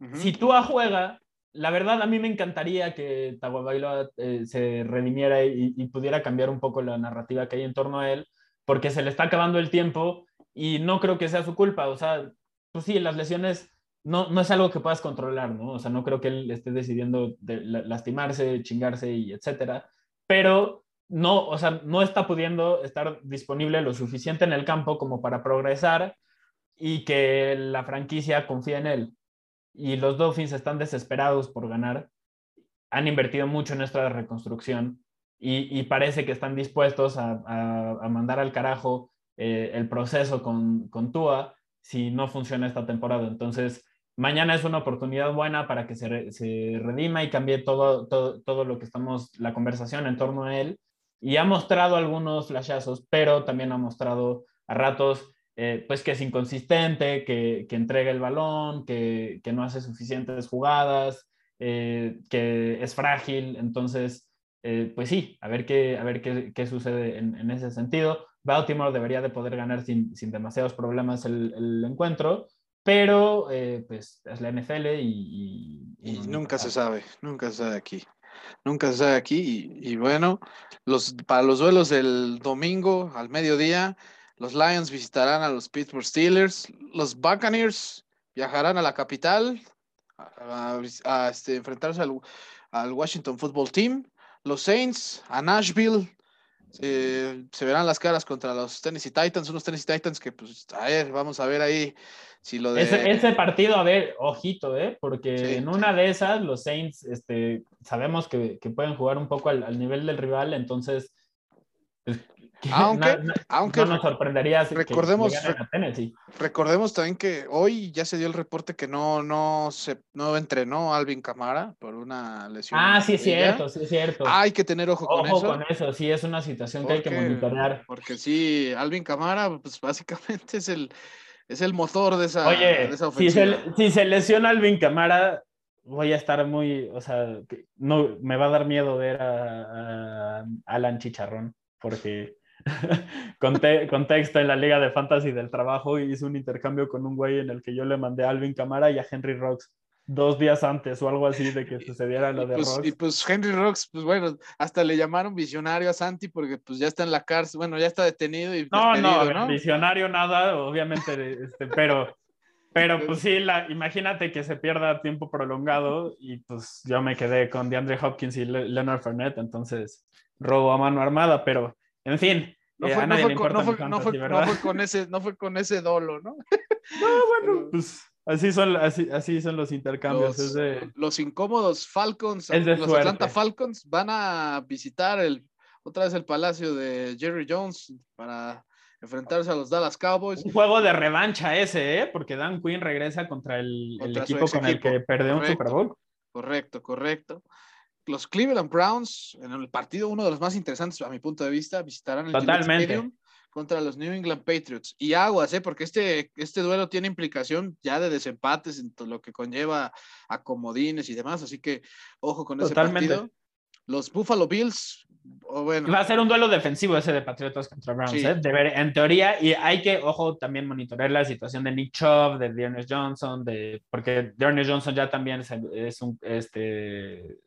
Ujú. si Tua juega, la verdad a mí me encantaría que Tagovailoa eh, se redimiera y, y pudiera cambiar un poco la narrativa que hay en torno a él, porque se le está acabando el tiempo y no creo que sea su culpa. O sea, pues sí, las lesiones no, no es algo que puedas controlar, ¿no? O sea, no creo que él esté decidiendo de la- lastimarse, chingarse y etcétera, pero no, o sea, no está pudiendo estar disponible lo suficiente en el campo como para progresar y que la franquicia confíe en él. Y los Dolphins están desesperados por ganar. Han invertido mucho en esta reconstrucción y, y parece que están dispuestos a, a- a mandar al carajo eh, el proceso con, con Tua si no funciona esta temporada. Entonces, mañana es una oportunidad buena para que se, se redima y cambie todo, todo, todo lo que estamos, la conversación en torno a él. Y ha mostrado algunos flashazos, pero también ha mostrado a ratos eh, pues que es inconsistente, que, que entrega el balón, que, que no hace suficientes jugadas, eh, que es frágil. Entonces, eh, pues sí, a ver qué, a ver qué, qué sucede en, en, ese sentido. Baltimore debería de poder ganar sin, sin demasiados problemas el, el encuentro, pero eh, pues es la NFL y... y, y nunca se sabe, nunca se sabe aquí. Nunca se sabe aquí. Y, y bueno, los, para los duelos del domingo al mediodía, los Lions visitarán a los Pittsburgh Steelers. Los Buccaneers viajarán a la capital a, a, a este, enfrentarse al, al, Washington Football Team. Los Saints a Nashville. Eh, se verán las caras contra los Tennessee Titans, unos Tennessee Titans que, pues, a ver, vamos a ver ahí si lo de... Ese, ese partido, a ver, ojito, ¿eh? Porque sí, en una sí. de esas, los Saints, este, sabemos que, que pueden jugar un poco al, al nivel del rival, entonces pues, aunque, no, no, aunque no nos sorprendería si recordemos, que, que Tennessee. recordemos también que hoy ya se dio el reporte que no, no se no entrenó Alvin Camara por una lesión. Ah, sí es cierto, sí es cierto. Ah, hay que tener ojo, ojo con eso. con eso, sí es una situación porque, que hay que monitorear. Porque sí, Alvin Camara, pues básicamente es el, es el motor de esa, Oye, de esa si se, si se lesiona Alvin Camara, voy a estar muy, o sea, no, me va a dar miedo ver a, a Alan Chicharrón, porque [laughs] Conte contexto en la liga de fantasy del trabajo hice un intercambio con un güey en el que yo le mandé a Alvin Camara y a Henry Rocks dos días antes o algo así de que [laughs] sucediera lo de pues, Rocks. Y pues Henry Rocks, pues bueno, hasta le llamaron visionario a Santi porque pues ya está en la cárcel, bueno, ya está detenido y no, no, no, visionario nada, obviamente, este, pero pero pues sí, la, imagínate que se pierda tiempo prolongado y pues yo me quedé con DeAndre Hopkins y Le Leonard Fournette, entonces robo a mano armada, pero en fin. No fue, no, fue con, no, fue, fantasy, no, fue, no fue, con, ese, no fue con ese dolo, ¿no? [laughs] No, bueno, pues así son, así, así son los intercambios. Los, es de, los incómodos Falcons, los suerte. Atlanta Falcons van a visitar el, otra vez el palacio de Jerry Jones para enfrentarse a los Dallas Cowboys. Un juego de revancha ese, ¿eh? Porque Dan Quinn regresa contra el, Contra el su equipo con el que perdió un. Super Bowl. Correcto, correcto. Los Cleveland Browns, en el partido, uno de los más interesantes a mi punto de vista, visitarán el Totalmente. Stadium contra los New England Patriots. Y aguas, ¿eh? porque este, este duelo tiene implicación ya de desempates en todo lo que conlleva a comodines y demás, así que ojo con ese Totalmente. partido. Los Buffalo Bills, o bueno, Va a ser un duelo defensivo ese de Patriotas contra Browns, Sí. ¿eh? De ver- en teoría, y hay que, ojo, también monitorear la situación de Nick Chubb, de Dearness Johnson, de, porque Dearness Johnson ya también es, es un este,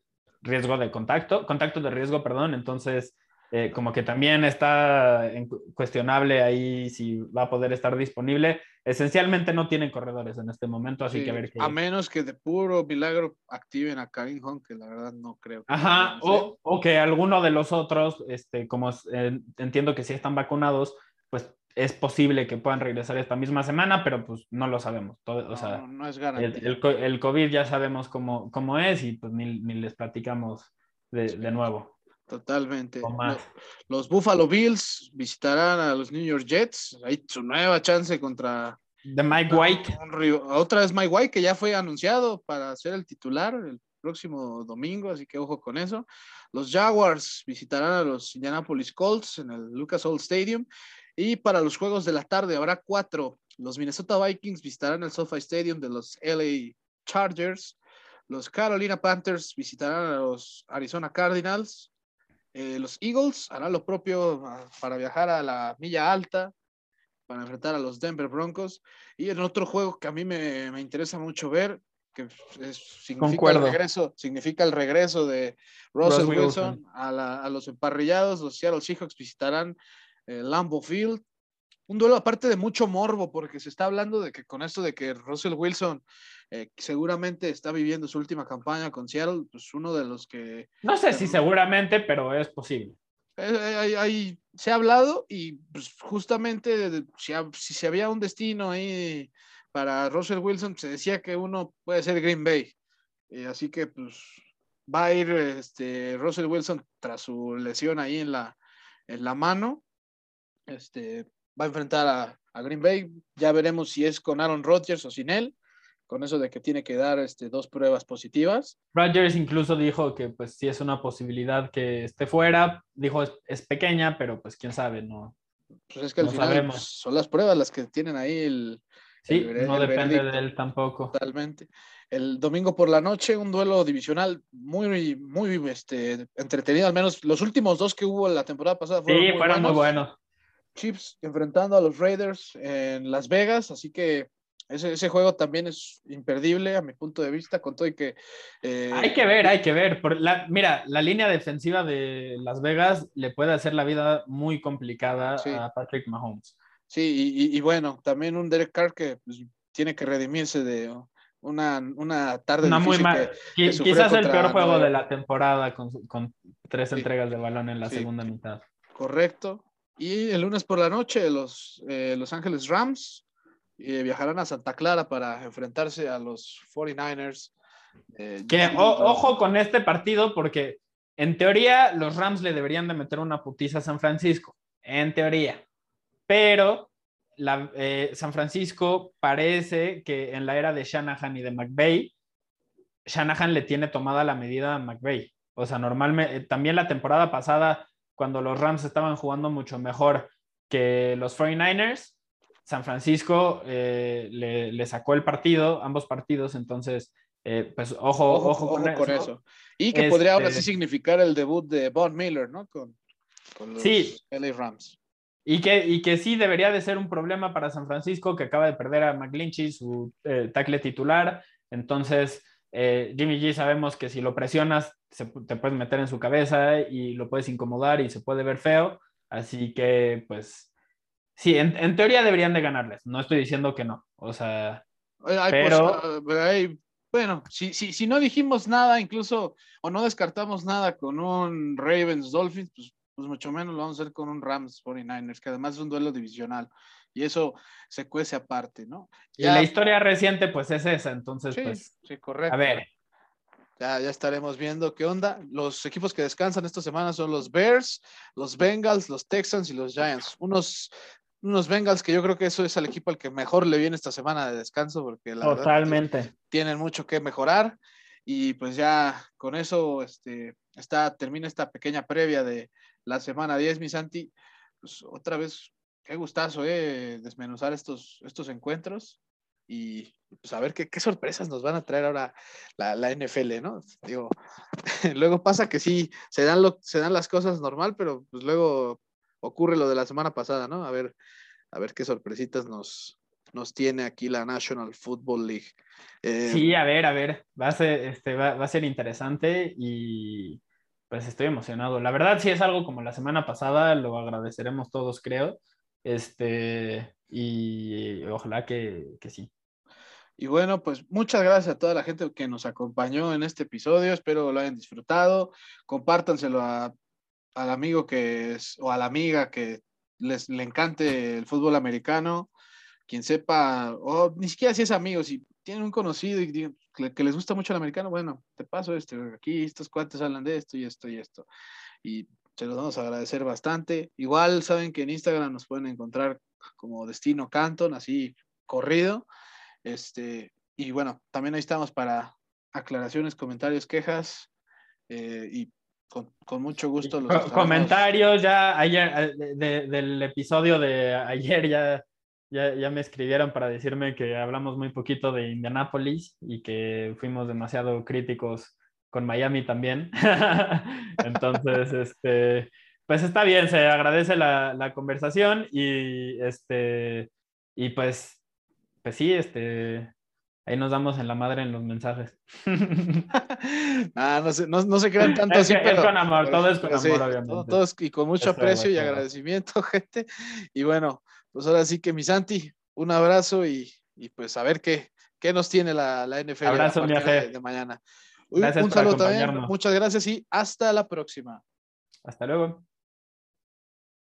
riesgo de contacto, contacto de riesgo, perdón, entonces eh, como que también está cuestionable ahí si va a poder estar disponible. Esencialmente no tienen corredores en este momento, así sí, que a ver qué... a menos que de puro milagro activen a Karim Hunt, que la verdad no creo. que Ajá, o, o que alguno de los otros, este, como eh, entiendo que sí están vacunados, pues es posible que puedan regresar esta misma semana, pero pues no lo sabemos. Todo, o sea, no, no es el, garantía. el, el COVID ya sabemos cómo, cómo es y pues ni, ni les platicamos de, de nuevo. Totalmente. Los Buffalo Bills visitarán a los New York Jets. Hay su nueva chance contra. De Mike White. Otra vez Mike White, que ya fue anunciado para ser el titular el próximo domingo, así que ojo con eso. Los Jaguars visitarán a los Indianapolis Colts en el Lucas Oil Stadium. Y para los juegos de la tarde habrá cuatro. Los Minnesota Vikings visitarán el SoFi Stadium de los LA Chargers. Los Carolina Panthers visitarán a los Arizona Cardinals. Eh, los Eagles harán lo propio ah, para viajar a la milla alta para enfrentar a los Denver Broncos. Y en otro juego que a mí me, me interesa mucho ver, que significa, el regreso, significa el regreso de Russell Wilson, A, a, los emparrillados. Los Seattle Seahawks visitarán Lambeau Field. Un duelo aparte de mucho morbo, porque se está hablando de que con esto de que Russell Wilson eh, seguramente está viviendo su última campaña con Seattle, pues uno de los que... No sé si seguramente, pero es posible. Eh, se ha hablado y pues, justamente si, si, se había un destino ahí para Russell Wilson, se decía que uno puede ser Green Bay. Eh, así que pues va a ir este, Russell Wilson tras su lesión ahí en la, en la mano. Este, va a enfrentar a, a Green Bay. Ya veremos si es con Aaron Rodgers o sin él con eso de que tiene que dar este, dos pruebas positivas. Rogers incluso dijo que pues sí es una posibilidad que esté fuera, dijo es, pequeña, pero pues quién sabe, no. Pues es que al final pues, son las pruebas las que tienen ahí el... Sí, no depende de él tampoco. Totalmente. El domingo por la noche, un duelo divisional muy, muy este, entretenido, al menos los últimos dos que hubo la temporada pasada fueron, sí, muy, fueron buenos. muy buenos. Chips enfrentando a los Raiders en Las Vegas, así que ese, juego también es imperdible a mi punto de vista, con todo y que... Eh, hay que ver, hay que ver. Por la, mira, la línea defensiva de Las Vegas le puede hacer la vida muy complicada a Patrick Mahomes. Sí, y, bueno, también un Derek Carr que pues, tiene que redimirse de una, una tarde una muy mal, quizás el peor juego de la temporada con, con tres entregas de balón en la segunda mitad. Correcto. Y el lunes por la noche, los eh, Los Ángeles Rams y viajarán a Santa Clara para enfrentarse a los 49ers. Eh, que ojo con este partido porque en teoría los Rams le deberían de meter una putiza a San Francisco, en teoría. Pero la, eh, San Francisco parece que en la era de Shanahan y de McVay, Shanahan le tiene tomada la medida a McVay. O sea, normalmente, también la temporada pasada, cuando los Rams estaban jugando mucho mejor que los 49ers, San Francisco eh, le, sacó el partido, ambos partidos, entonces, eh, pues ojo, ojo, con, eso. Y que podría ahora sí este significar el debut de Von Miller, ¿no? Con, los sí. LA Rams. Y que, y que sí debería de ser un problema para San Francisco, que acaba de perder a McGlinchey, su eh, tackle titular. Entonces, Jimmy G sabemos que si lo presionas, te puedes meter en su cabeza y lo puedes incomodar y se puede ver feo. Así que, pues, Sí, en, teoría deberían de ganarles. No estoy diciendo que no. O sea, pero... Ah, bueno, si, si, si no dijimos nada, incluso, o no descartamos nada con un Ravens Dolphins, pues, pues mucho menos lo vamos a hacer con un Rams 49ers, que además es un duelo divisional. Y eso se cuece aparte, ¿no? y la historia reciente, pues es esa. Entonces, pues. Sí, correcto. A ver. Ya, ya estaremos viendo qué onda. Los equipos que descansan esta semana son los Bears, los Bengals, los Texans y los Giants. Unos unos Bengals que yo creo que eso es el equipo al que mejor le viene esta semana de descanso porque la Totalmente. tienen mucho que mejorar y pues ya con eso este, está, termina esta pequeña previa de la semana 10, mi Santi. Pues otra vez, qué gustazo, eh, desmenuzar estos, estos encuentros y pues a ver qué, qué sorpresas nos van a traer ahora la, la NFL, ¿no? Digo, [laughs] luego pasa que sí, se dan, lo, se dan las cosas normal, pero pues luego ocurre lo de la semana pasada, ¿no? A ver, a ver qué sorpresitas nos, nos tiene aquí la National Football League. Eh, sí, a ver, a ver, va a ser, este, va, a ser interesante y pues estoy emocionado. La verdad, sí es algo como la semana pasada, lo agradeceremos todos, creo. Este, y ojalá que, que sí. Y bueno, pues muchas gracias a toda la gente que nos acompañó en este episodio. Espero lo hayan disfrutado. Compártanselo a al amigo que es, o a la amiga que les le encante el fútbol americano, quien sepa, o ni siquiera si es amigo, si tienen un conocido y que, les gusta mucho el americano, bueno, te paso este, aquí estos cuates hablan de esto y esto y esto. Y se los vamos a agradecer bastante. Igual saben que en Instagram nos pueden encontrar como Destino Canton, así corrido. Este, y bueno, también ahí estamos para aclaraciones, comentarios, quejas eh, y con, mucho gusto los comentarios ya ayer del episodio de ayer ya, ya, ya me escribieron para decirme que hablamos muy poquito de Indianápolis y que fuimos demasiado críticos con Miami también. [laughs] Entonces, este, pues está bien, se agradece la, la, conversación y este, y pues, pues sí, este, ahí nos damos en la madre en los mensajes. [laughs] ah, no, se, no, no se crean tanto es así, pero, es con amor, todo es con amor, obviamente. Y con mucho aprecio y agradecimiento, [laughs] gente. Y bueno, pues ahora sí que mi Santi, un abrazo y, y pues a ver qué, qué nos tiene la, la NFL abrazo, de, de mañana. Un saludo también, muchas gracias y hasta la próxima. Hasta luego.